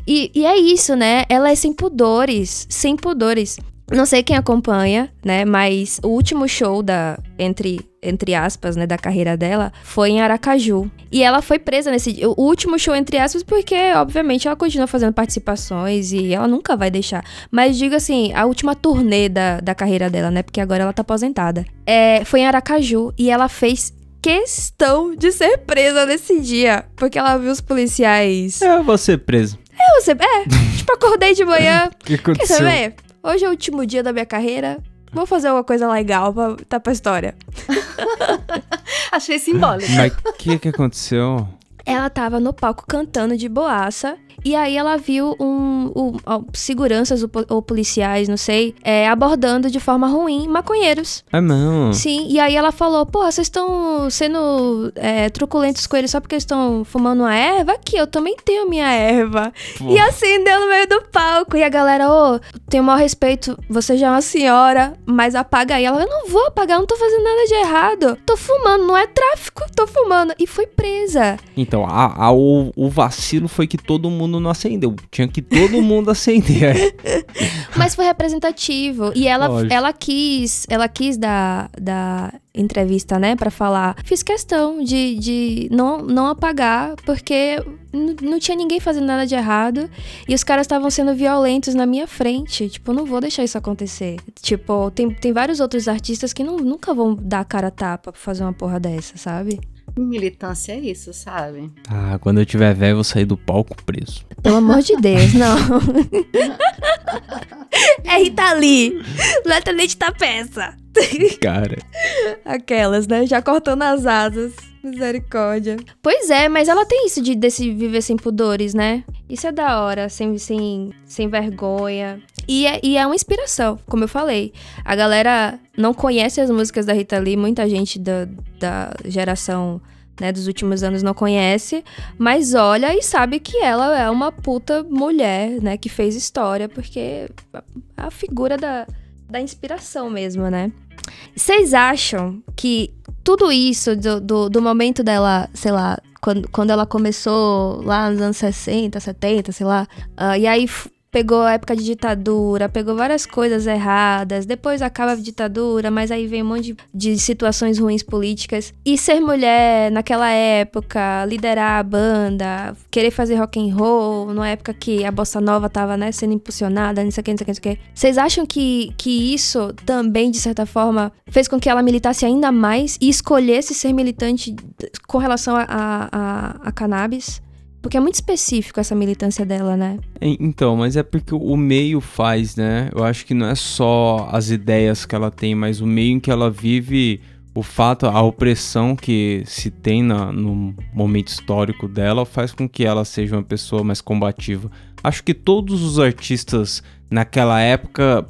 [SPEAKER 2] e, e é isso, né? Ela é sem pudores, sem pudores. Não sei quem acompanha, né? Mas o último show da entre entre aspas, né, da carreira dela, foi em Aracaju. E ela foi presa nesse o último show entre aspas porque obviamente ela continua fazendo participações e ela nunca vai deixar. Mas digo assim, a última turnê da, da carreira dela, né? Porque agora ela tá aposentada. É, foi em Aracaju e ela fez questão de ser presa nesse dia, porque ela viu os policiais.
[SPEAKER 4] É, você preso.
[SPEAKER 2] É, você, é, tipo, acordei de manhã,
[SPEAKER 4] O que
[SPEAKER 2] Quer
[SPEAKER 4] aconteceu?
[SPEAKER 2] saber? Hoje é o último dia da minha carreira. Vou fazer alguma coisa legal pra tá pra história.
[SPEAKER 3] Achei simbólico.
[SPEAKER 4] Mas o que que aconteceu?
[SPEAKER 2] Ela tava no palco cantando de boaça. E aí ela viu um, um- ó, seguranças ou, ou policiais, não sei, é, abordando de forma ruim maconheiros.
[SPEAKER 4] Ah, não.
[SPEAKER 2] Sim, e aí ela falou, porra, vocês estão sendo é, truculentos com eles só porque eles estão fumando uma erva? Aqui, eu também tenho minha erva.
[SPEAKER 4] Pô.
[SPEAKER 2] E acendeu no meio do palco. E a galera, ô, tenho o maior respeito, você já é uma senhora, mas apaga aí. Ela, eu não vou apagar, não tô fazendo nada de errado. Tô fumando, não é tráfico, tô fumando. E foi presa.
[SPEAKER 4] Então, a, a- o, o vacilo foi que todo mundo não acendeu. Tinha que todo mundo acender.
[SPEAKER 2] Mas foi representativo. E ela,
[SPEAKER 4] Lógico.
[SPEAKER 2] ela quis, ela quis dar, dar entrevista, né, pra falar. Fiz questão de, de não, não apagar, porque não tinha ninguém fazendo nada de errado. E os caras estavam sendo violentos na minha frente. Tipo, não vou deixar isso acontecer. Tipo, tem, tem vários outros artistas que não, nunca vão dar cara a tapa pra fazer uma porra dessa, sabe?
[SPEAKER 3] Militância é isso, sabe?
[SPEAKER 4] ah, quando eu tiver velho, eu vou sair do palco preso.
[SPEAKER 2] Pelo amor de Deus, não. é Rita Lee. É Tenente da peça.
[SPEAKER 4] Cara.
[SPEAKER 2] Aquelas, né? Já cortando as asas. Misericórdia. Pois é, mas ela tem isso de desse viver sem pudores, né? Isso é da hora, sem, sem, sem vergonha. E é, e é uma inspiração, como eu falei. A galera não conhece as músicas da Rita Lee, muita gente da, da geração né, dos últimos anos não conhece, mas olha e sabe que ela é uma puta mulher, né, que fez história, porque a, a figura da, da inspiração mesmo, né? Vocês acham que tudo isso, do, do, do momento dela, sei lá, quando, quando ela começou lá nos anos 60, 70, sei lá, ah, e aí pegou a época de ditadura, pegou várias coisas erradas, depois acaba a ditadura, mas aí vem um monte de, de situações ruins políticas. E ser mulher naquela época, liderar a banda, querer fazer rock and roll, numa época que a bossa nova tava, né, sendo impulsionada, não sei o que, não sei o que, não sei o que. Vocês acham que, que isso também, de certa forma, fez com que ela militasse ainda mais e escolhesse ser militante com relação a, a, a, a cannabis? Porque é muito específico essa militância dela, né?
[SPEAKER 4] Então, mas é porque o meio faz, né? Eu acho que não é só as ideias que ela tem, mas o meio em que ela vive, o fato, a opressão que se tem na- no momento histórico dela faz com que ela seja uma pessoa mais combativa. Acho que todos os artistas naquela época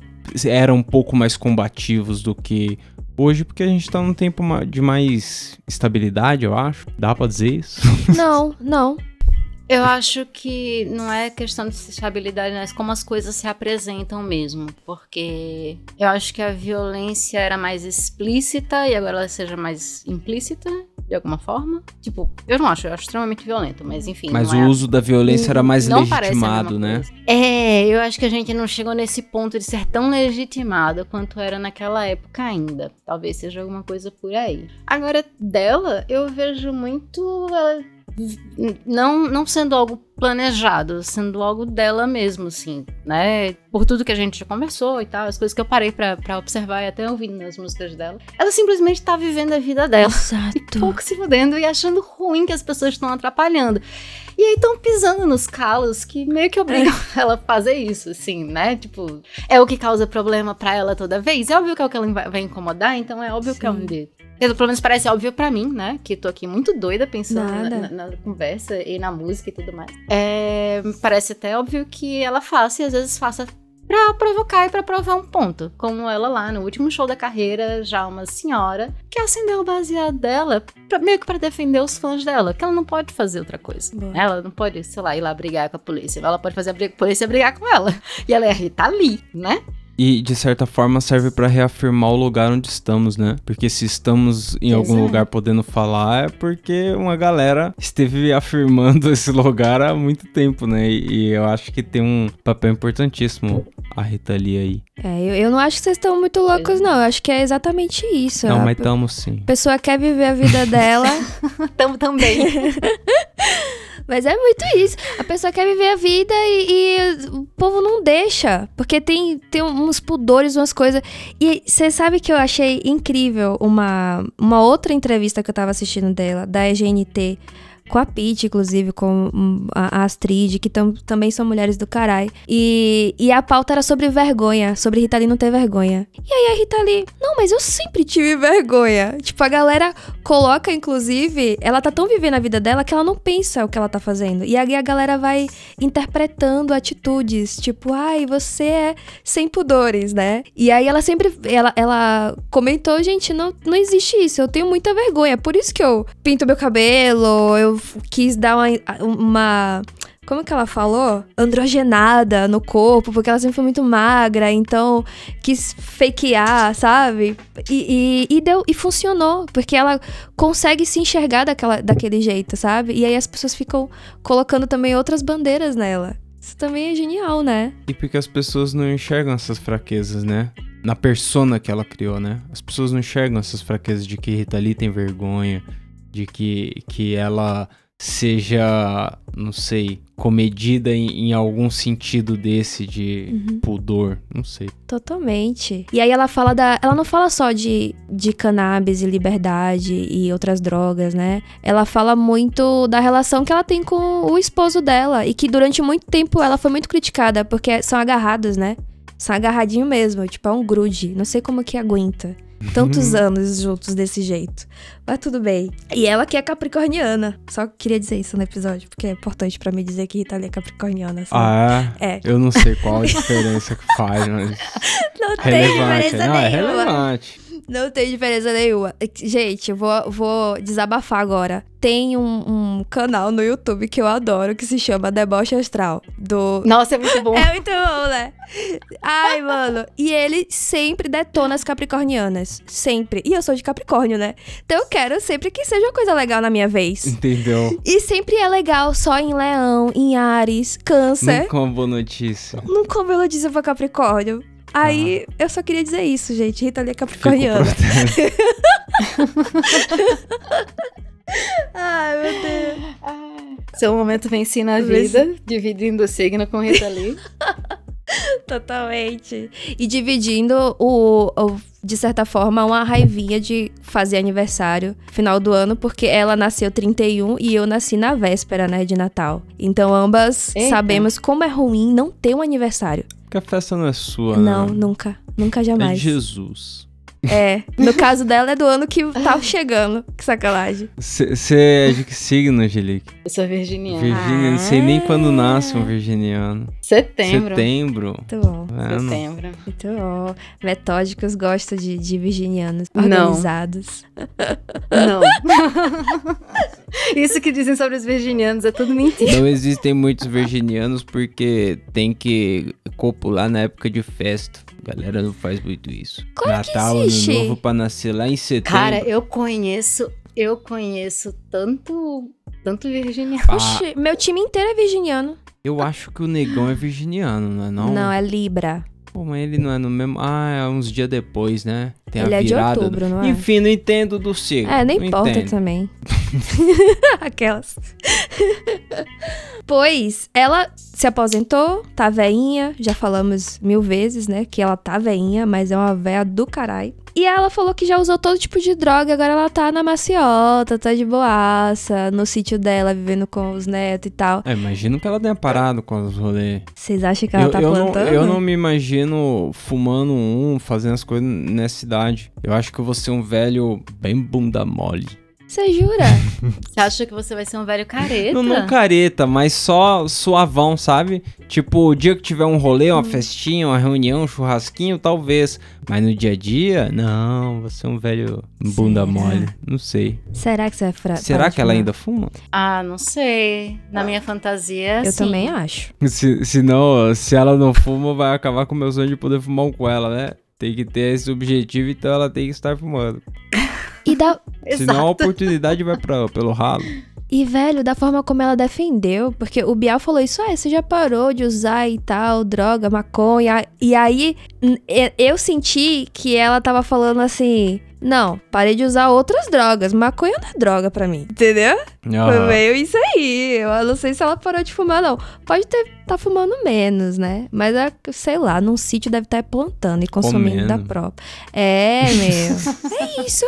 [SPEAKER 4] eram um pouco mais combativos do que hoje, porque a gente tá num tempo de mais estabilidade, eu acho. Dá pra dizer isso?
[SPEAKER 2] Não, não.
[SPEAKER 3] Eu acho que não é questão de estabilidade, mas como as coisas se apresentam mesmo. Porque eu acho que a violência era mais explícita e agora ela seja mais implícita, de alguma forma. Tipo, eu não acho, eu acho extremamente violento, mas enfim.
[SPEAKER 4] Mas
[SPEAKER 3] não
[SPEAKER 4] o
[SPEAKER 3] é-
[SPEAKER 4] uso da violência era mais
[SPEAKER 3] não
[SPEAKER 4] legitimado, né?
[SPEAKER 3] coisa. É, eu acho que a gente não chegou nesse ponto de ser tão legitimado quanto era naquela época ainda. Talvez seja alguma coisa por aí. Agora, dela, eu vejo muito ela não, não sendo algo planejado, sendo algo dela mesmo, assim, né? Por tudo que a gente já conversou e tal, as coisas que eu parei pra, pra observar e até ouvindo nas músicas dela. Ela simplesmente tá vivendo a vida dela
[SPEAKER 2] Exato.
[SPEAKER 3] pouco se fudendo e achando ruim que as pessoas estão atrapalhando. E aí estão pisando nos calos que meio que obrigam ela a fazer isso, assim, né? Tipo, é o que causa problema pra ela toda vez. É óbvio que é o que ela vai, incomodar, então é óbvio que é
[SPEAKER 2] Sim.
[SPEAKER 3] onde. Pelo menos parece óbvio pra mim, né? Que tô aqui muito doida pensando na, na- na conversa e na música e tudo mais. É, parece até óbvio que ela faça e às vezes faça pra provocar e pra provar um ponto. Como ela lá no último show da carreira, já uma senhora, que acendeu o baseado dela, pra- meio que pra defender os fãs dela, que ela não pode fazer outra coisa.
[SPEAKER 2] Boa.
[SPEAKER 3] Ela não pode, sei lá, ir lá brigar com a polícia. Ela pode fazer a briga- a polícia brigar com ela. E ela é a Rita Lee, né?
[SPEAKER 4] E de certa forma serve pra reafirmar o lugar onde estamos, né? Porque se estamos em algum
[SPEAKER 3] é.
[SPEAKER 4] lugar podendo falar é porque uma galera esteve afirmando esse lugar há muito tempo, né? E, e eu acho que tem um papel importantíssimo a Rita Lee aí.
[SPEAKER 2] É, eu, eu não acho que vocês estão muito loucos, não. Eu acho que é exatamente isso.
[SPEAKER 4] Não,
[SPEAKER 2] a
[SPEAKER 4] mas tamo sim.
[SPEAKER 2] pessoa quer viver a vida dela,
[SPEAKER 3] Tamo também.
[SPEAKER 2] mas é muito isso. A pessoa quer viver a vida e, e o povo não deixa. Porque tem, tem uns pudores, umas coisas. E você sabe que eu achei incrível uma, uma outra entrevista que eu tava assistindo dela, da EGNT. Com a Pete, inclusive, com hum, a, Astrid, que tam- também são mulheres do caralho. E, e a pauta era sobre vergonha, sobre Rita Lee não ter vergonha. E aí a Rita Lee, não, mas eu sempre tive vergonha. Tipo, a galera coloca, inclusive, ela tá tão vivendo a vida dela que ela não pensa o que ela tá fazendo. E aí a galera vai interpretando atitudes, tipo, ai, você é sem pudores, né? E aí ela sempre, ela, ela comentou, gente, não, não existe isso, eu tenho muita vergonha, por isso que eu pinto meu cabelo, eu quis dar uma, uma como que ela falou? Androgenada no corpo, porque ela sempre foi muito magra, então quis fakear, sabe? E, e, e deu, e funcionou, porque ela consegue se enxergar daquela, daquele jeito, sabe? E aí as pessoas ficam colocando também outras bandeiras nela. Isso também é genial, né?
[SPEAKER 4] E porque as pessoas não enxergam essas fraquezas, né? Na persona que ela criou, né? As pessoas não enxergam essas fraquezas de que Rita Lee tem vergonha, de que, que ela seja, não sei, comedida em, em algum sentido desse de pudor, não sei.
[SPEAKER 2] Totalmente. E aí ela fala da. Ela não fala só de, de cannabis e liberdade e outras drogas, né? Ela fala muito da relação que ela tem com o esposo dela. E que durante muito tempo ela foi muito criticada, porque são agarrados, né? São agarradinho mesmo, tipo, é um grude. Não sei como que aguenta. Tantos anos juntos desse jeito. Mas tudo bem. E ela que é capricorniana. Só queria dizer isso no episódio, porque é importante pra mim dizer que Rita Lee é capricorniana. sabe?
[SPEAKER 4] Ah,
[SPEAKER 2] É.
[SPEAKER 4] Eu não sei qual a diferença que faz, mas.
[SPEAKER 2] Não tem
[SPEAKER 4] relevante.
[SPEAKER 2] diferença
[SPEAKER 4] Não, é
[SPEAKER 2] nenhuma.
[SPEAKER 4] relevante.
[SPEAKER 2] Não tem diferença nenhuma. Gente, eu vou, vou desabafar agora. Tem um, um canal no YouTube que eu adoro que se chama Deboche Astral. Do.
[SPEAKER 3] Nossa, é muito bom.
[SPEAKER 2] É muito bom, né? Ai, mano. E ele sempre detona as capricornianas. Sempre. E eu sou de Capricórnio, né? Então eu quero sempre que seja uma coisa legal na minha vez.
[SPEAKER 4] Entendeu?
[SPEAKER 2] E sempre é legal só em Leão, em Ares, Câncer.
[SPEAKER 4] Uma boa notícia.
[SPEAKER 2] Nunca ouviu notícia pra Capricórnio. Aí, eu só queria dizer isso, gente. Rita Lee é capricorniana. Ai, meu Deus.
[SPEAKER 3] Seu momento venci na vida, dividindo o signo com Rita Lee.
[SPEAKER 2] Totalmente. E dividindo o, o- de certa forma, uma raivinha de fazer aniversário final do ano, porque ela nasceu 31 e eu nasci na véspera, né, de Natal. Então ambas
[SPEAKER 3] Eita.
[SPEAKER 2] sabemos como é ruim não ter um aniversário.
[SPEAKER 4] Porque a festa não é sua,
[SPEAKER 2] Não,
[SPEAKER 4] né?
[SPEAKER 2] nunca. Nunca
[SPEAKER 4] É de
[SPEAKER 2] jamais.
[SPEAKER 4] Jesus.
[SPEAKER 2] É. No caso dela é do ano que tá chegando. Que sacanagem.
[SPEAKER 4] Você é de que signo, Angelique?
[SPEAKER 3] Eu sou virginiana.
[SPEAKER 4] Virgínia, não sei nem quando nasce um virginiano.
[SPEAKER 3] Setembro.
[SPEAKER 4] Setembro.
[SPEAKER 2] Muito bom.
[SPEAKER 4] Vendo?
[SPEAKER 3] Setembro.
[SPEAKER 2] Muito bom. Metódicos gostam de, de virginianos
[SPEAKER 3] Não.
[SPEAKER 2] organizados.
[SPEAKER 3] Não. Isso que dizem sobre os virginianos é tudo mentira.
[SPEAKER 4] Não existem muitos virginianos porque tem que copular na época de festa. A galera não faz muito isso.
[SPEAKER 2] Claro que
[SPEAKER 4] Natal,
[SPEAKER 2] existe.
[SPEAKER 4] ano novo pra nascer lá em setembro.
[SPEAKER 3] Cara, eu conheço, eu conheço tanto, tanto virginiano.
[SPEAKER 4] Ah,
[SPEAKER 2] Oxi, meu time inteiro é virginiano.
[SPEAKER 4] eu acho que o negão é virginiano, não é não?
[SPEAKER 2] Não, é Libra.
[SPEAKER 4] Pô, mas ele não é no mesmo... Ah, é uns dias depois, né? Tem
[SPEAKER 2] Ele
[SPEAKER 4] a
[SPEAKER 2] é de outubro, não é?
[SPEAKER 4] Enfim, não entendo do signo.
[SPEAKER 2] É, nem
[SPEAKER 4] não
[SPEAKER 2] importa
[SPEAKER 4] entendo.
[SPEAKER 2] também. Aquelas. pois, ela se aposentou, tá veinha, já falamos mil vezes, né? Que ela tá veinha, mas é uma véia do caralho. E ela falou que já usou todo tipo de droga, agora ela tá na maciota, tá de boaça, no sítio dela, vivendo com os netos e tal.
[SPEAKER 4] É, imagino que ela tenha parado com os rolês.
[SPEAKER 2] Vocês acham que ela
[SPEAKER 4] eu,
[SPEAKER 2] tá
[SPEAKER 4] eu não,
[SPEAKER 2] plantando?
[SPEAKER 4] eu não me imagino fumando um, fazendo as coisas nessa idade. Eu acho que eu vou ser um velho bem bunda mole.
[SPEAKER 2] Você jura?
[SPEAKER 3] Você acha que você vai ser um velho careta?
[SPEAKER 4] Não, não careta, mas só suavão, sabe? Tipo, o dia que tiver um rolê,
[SPEAKER 2] Hum.
[SPEAKER 4] uma festinha, uma reunião, um churrasquinho, talvez. Mas no dia a dia, não, vou ser um velho bunda
[SPEAKER 2] Será?
[SPEAKER 4] mole. Não sei.
[SPEAKER 2] Será que você vai fra-
[SPEAKER 4] Será que ela ainda fuma?
[SPEAKER 3] Ah, não sei. Na minha fantasia,
[SPEAKER 2] Eu
[SPEAKER 3] sim.
[SPEAKER 2] também acho.
[SPEAKER 4] Se, se não, se ela não fuma, vai acabar com o meu sonho de poder fumar um com ela, né? Tem que ter esse objetivo, então ela tem que estar fumando.
[SPEAKER 2] E dá,
[SPEAKER 4] Senão a oportunidade vai pra, pelo ralo.
[SPEAKER 2] E, velho, da forma como ela defendeu, porque o Bial falou isso, ah, você já parou de usar e tal, droga, maconha. E aí, eu senti que ela tava falando assim, não, parei de usar outras drogas, maconha não é droga pra mim, entendeu? Foi
[SPEAKER 4] Aham.
[SPEAKER 2] meio isso aí. Eu não sei se ela parou de fumar, não. Pode ter tá fumando menos, né? Mas é, sei lá, num sítio deve estar plantando e consumindo da
[SPEAKER 4] Comendo.
[SPEAKER 2] própria. É, meu. é isso.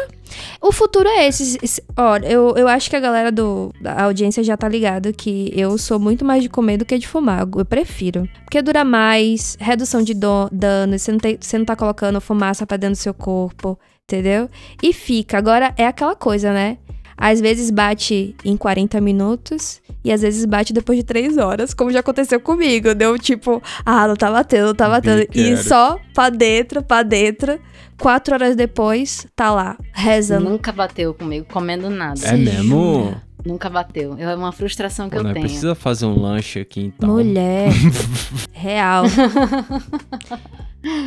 [SPEAKER 2] O futuro é esse. Olha, eu, eu acho que a galera do. A audiência já tá ligado que eu sou muito mais de comer do que de fumar. Eu prefiro. Porque dura mais, redução de do- dano, você não, tem, você não tá colocando fumaça pra dentro do seu corpo, entendeu? E fica. Agora é aquela coisa, né? Às vezes bate em 40 minutos e às vezes bate depois de 3 horas, como já aconteceu comigo. Deu tipo, ah, não tá batendo, não tá batendo. E só pra dentro, pra dentro. Quatro horas depois, tá lá, rezando.
[SPEAKER 3] Nunca bateu comigo, comendo nada.
[SPEAKER 4] É mesmo?
[SPEAKER 3] Nunca bateu. É uma frustração que
[SPEAKER 4] Pô,
[SPEAKER 3] eu
[SPEAKER 4] nós
[SPEAKER 3] tenho.
[SPEAKER 4] precisa fazer um lanche aqui então.
[SPEAKER 2] Mulher. Real.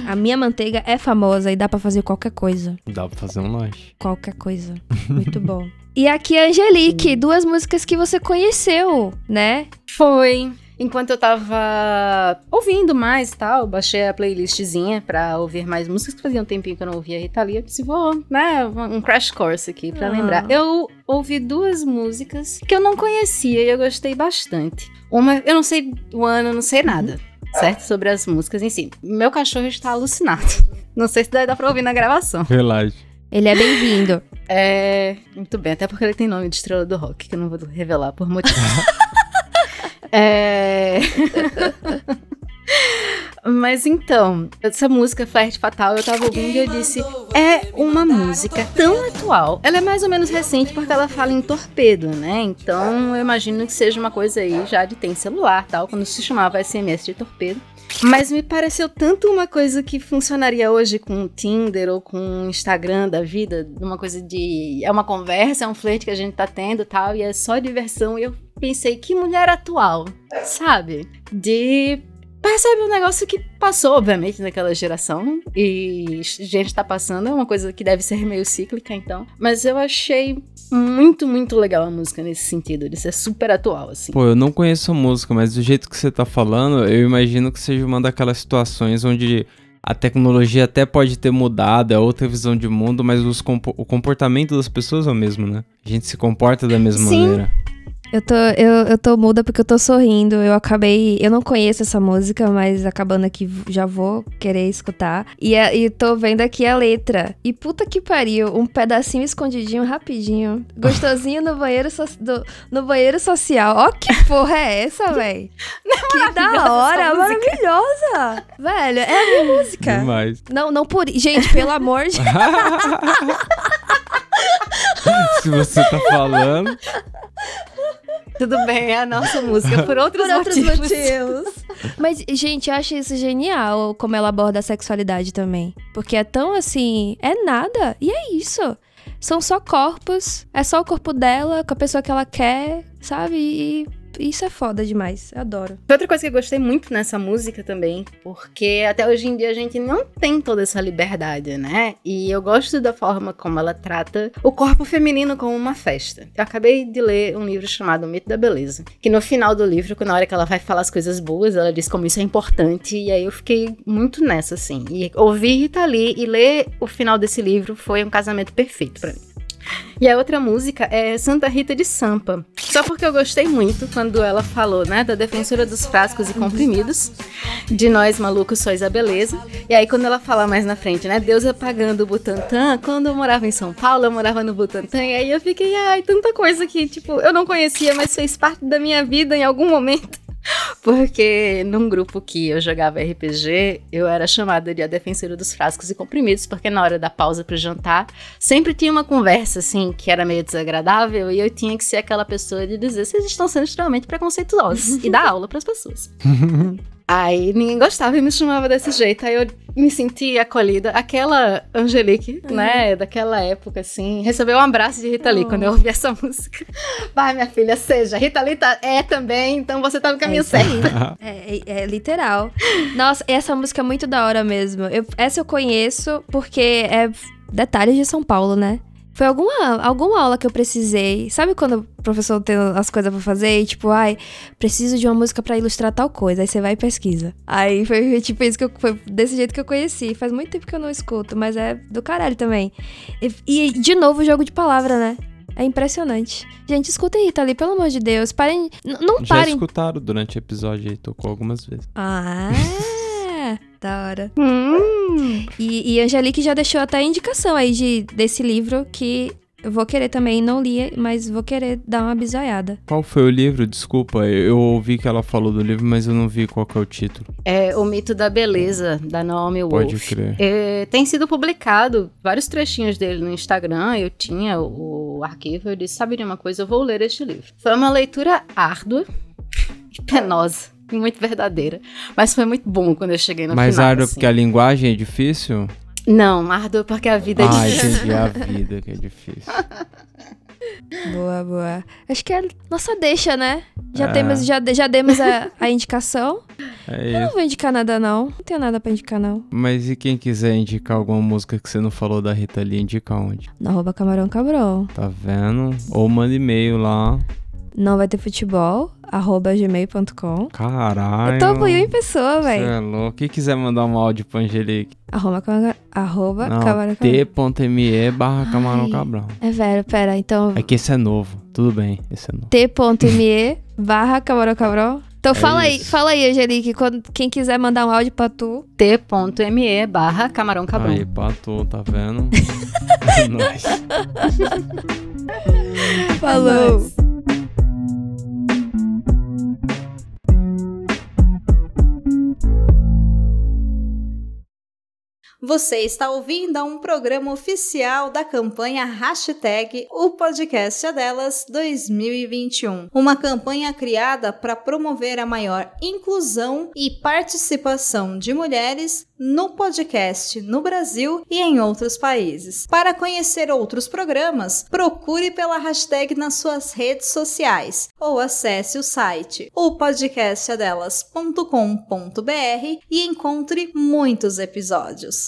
[SPEAKER 2] A minha manteiga é famosa e dá pra fazer qualquer coisa.
[SPEAKER 4] Dá pra fazer um lanche.
[SPEAKER 2] Qualquer coisa. Muito bom. E aqui a Angelique, duas músicas que você conheceu, né?
[SPEAKER 3] Foi. Enquanto eu tava ouvindo mais e tal, baixei a playlistzinha pra ouvir mais músicas que fazia um tempinho que eu não ouvia Rita Lee. Eu disse, vou, né, um crash course aqui pra
[SPEAKER 2] Ah.
[SPEAKER 3] lembrar. Eu ouvi duas músicas que eu não conhecia e eu gostei bastante. Uma, eu não sei o ano, não sei nada, certo? Sobre as músicas em si. Meu cachorro está alucinado. Não sei se dá pra ouvir na gravação.
[SPEAKER 4] Relaxa.
[SPEAKER 2] Ele é bem-vindo.
[SPEAKER 3] É. Muito bem, até porque ele tem nome de estrela do rock, que eu não vou revelar por motivos. é. Mas então, essa música Flerte Fatal eu tava ouvindo e eu disse: é uma música tão atual. Ela é mais ou menos recente porque ela fala em torpedo, né? Então eu imagino que seja uma coisa aí já de tem celular tal, quando se chamava SMS de torpedo. Mas me pareceu tanto uma coisa que funcionaria hoje com o Tinder ou com o Instagram da vida, uma coisa de. É uma conversa, é um flerte que a gente tá tendo e tal, e é só diversão. E eu pensei, que mulher atual, sabe? De. Percebe um negócio que passou, obviamente, naquela geração. E gente tá passando, é uma coisa que deve ser meio cíclica, então. Mas eu achei muito, muito legal a música nesse sentido, de ser super atual, assim.
[SPEAKER 4] Pô, eu não conheço a música, mas do jeito que você tá falando, eu imagino que seja uma daquelas situações onde a tecnologia até pode ter mudado, é outra visão de mundo, mas compo- o comportamento das pessoas é o mesmo, né? A gente se comporta da mesma
[SPEAKER 3] Sim.
[SPEAKER 4] maneira.
[SPEAKER 2] Eu tô, eu, eu tô muda porque eu tô sorrindo. Eu acabei. Eu não conheço essa música, mas acabando aqui já vou querer escutar. E, a- e tô vendo aqui a letra. E puta que pariu, um pedacinho escondidinho, rapidinho. Gostosinho no banheiro, so- do- no banheiro social. Ó, que porra é essa, véi? Que da hora, maravilhosa! Velho, é a minha música.
[SPEAKER 4] Demais.
[SPEAKER 2] Não, não por. Gente, pelo amor de.
[SPEAKER 4] Se você tá falando.
[SPEAKER 3] Tudo bem, é a nossa música, por outros
[SPEAKER 2] Por outros
[SPEAKER 3] motivos.
[SPEAKER 2] motivos. Mas, gente, eu acho isso genial, como ela aborda a sexualidade também. Porque é tão assim, é nada. E é isso. São só corpos. É só o corpo dela, com a pessoa que ela quer, sabe? E isso é foda demais. Eu adoro.
[SPEAKER 3] Outra coisa que eu gostei muito nessa música também, porque até hoje em dia a gente não tem toda essa liberdade, né? E eu gosto da forma como ela trata o corpo feminino como uma festa. Eu acabei de ler um livro chamado O Mito da Beleza, que no final do livro, na hora que ela vai falar as coisas boas, ela diz como isso é importante, e aí eu fiquei muito nessa, assim. E ouvir Rita Lee e ler o final desse livro foi um casamento perfeito pra mim. E a outra música é Santa Rita de Sampa. Só porque eu gostei muito quando ela falou, né, da defensora dos frascos e comprimidos, de nós malucos sois a beleza. E aí quando ela fala mais na frente, né, Deus apagando o Butantã, quando eu morava em São Paulo, eu morava no Butantã, e aí eu fiquei, ai, tanta coisa que, tipo, eu não conhecia, mas fez parte da minha vida em algum momento. Porque num grupo que eu jogava RPG, eu era chamada de a defensora dos frascos e comprimidos, porque na hora da pausa pro jantar, sempre tinha uma conversa assim que era meio desagradável e eu tinha que ser aquela pessoa de dizer: vocês estão sendo extremamente preconceituosos e dar aula pras pessoas. Aí ninguém gostava e me chamava desse jeito. Aí eu me senti acolhida. Aquela Angelique, né, daquela época, assim, recebeu um abraço de Rita Lee
[SPEAKER 2] Oh.
[SPEAKER 3] quando eu ouvi essa música. Vai, minha filha, seja. Rita Lee tá- é também, então você tá no caminho
[SPEAKER 2] aí.
[SPEAKER 3] certo.
[SPEAKER 2] É, é- é literal. Nossa, essa música é muito da hora mesmo. Eu- essa eu conheço porque é detalhes de São Paulo, né? Foi alguma, alguma aula que eu precisei. Sabe quando o professor tem as coisas pra fazer e tipo, ai, preciso de uma música pra ilustrar tal coisa. Aí você vai e pesquisa. Aí foi tipo isso que eu, foi desse jeito que eu conheci. Faz muito tempo que eu não escuto, mas é do caralho também. E, e de novo, jogo de palavra, né? É impressionante. Gente, escutem Rita Lee, pelo amor de Deus. Parem. n- Não
[SPEAKER 4] Já
[SPEAKER 2] parem.
[SPEAKER 4] escutaram durante o episódio aí, tocou algumas vezes.
[SPEAKER 2] Ah, da hora.
[SPEAKER 3] Hum.
[SPEAKER 2] E, e Angelique já deixou até a indicação aí de, desse livro que eu vou querer também. Não li, mas vou querer dar uma bisoiada.
[SPEAKER 4] Qual foi o livro? Desculpa, eu ouvi que ela falou do livro, mas eu não vi qual que é o título.
[SPEAKER 3] É O Mito da Beleza, da Naomi Wolf.
[SPEAKER 4] Pode crer.
[SPEAKER 3] É, tem sido publicado vários trechinhos dele no Instagram. Eu tinha o, o arquivo. Eu disse: Sabe de uma coisa? Eu vou ler este livro. Foi uma leitura árdua e penosa. Muito verdadeira. Mas foi muito bom quando eu cheguei no
[SPEAKER 4] mais
[SPEAKER 3] final.
[SPEAKER 4] árdua
[SPEAKER 3] assim.
[SPEAKER 4] porque a linguagem é difícil?
[SPEAKER 3] Não, árdua porque a vida é
[SPEAKER 4] ah,
[SPEAKER 3] difícil.
[SPEAKER 4] entendi a vida que é difícil.
[SPEAKER 2] Boa, boa. Acho que é nossa deixa, né? Já,
[SPEAKER 4] É.
[SPEAKER 2] temos, já, já demos a, a indicação.
[SPEAKER 4] É
[SPEAKER 2] Eu não vou indicar nada, não. Não tenho nada pra indicar, não.
[SPEAKER 4] Mas e quem quiser indicar alguma música que você não falou da Rita Lee, indica onde?
[SPEAKER 2] No arroba camarão cabrão.
[SPEAKER 4] Tá vendo? Ou manda e-mail lá.
[SPEAKER 2] Não vai ter futebol, arroba gmail.com.
[SPEAKER 4] Caralho.
[SPEAKER 2] Eu tô apoio em pessoa, velho.
[SPEAKER 4] é louco. Quem quiser mandar um áudio pra Angelique?
[SPEAKER 2] Arroba, arroba camarão
[SPEAKER 4] t.me barra camarão
[SPEAKER 2] Ai.
[SPEAKER 4] cabrão.
[SPEAKER 2] É velho, pera, então
[SPEAKER 4] É que esse é novo. Tudo bem, esse é novo.
[SPEAKER 2] t.me barra camarão cabrão. Então fala aí,
[SPEAKER 4] isso.
[SPEAKER 2] fala aí, Angelique, quando, quem quiser mandar um áudio pra tu.
[SPEAKER 3] T.me barra camarão cabrão.
[SPEAKER 4] Aí, patou, tá vendo? É nóis.
[SPEAKER 2] Falou!
[SPEAKER 3] Mas-
[SPEAKER 5] Você está ouvindo a um programa oficial da campanha Hashtag O Podcast é Delas 2021. Uma campanha criada para promover a maior inclusão e participação de mulheres no podcast no Brasil e em outros países. Para conhecer outros programas, procure pela hashtag nas suas redes sociais ou acesse o site opodcastadelas.com.br e encontre muitos episódios.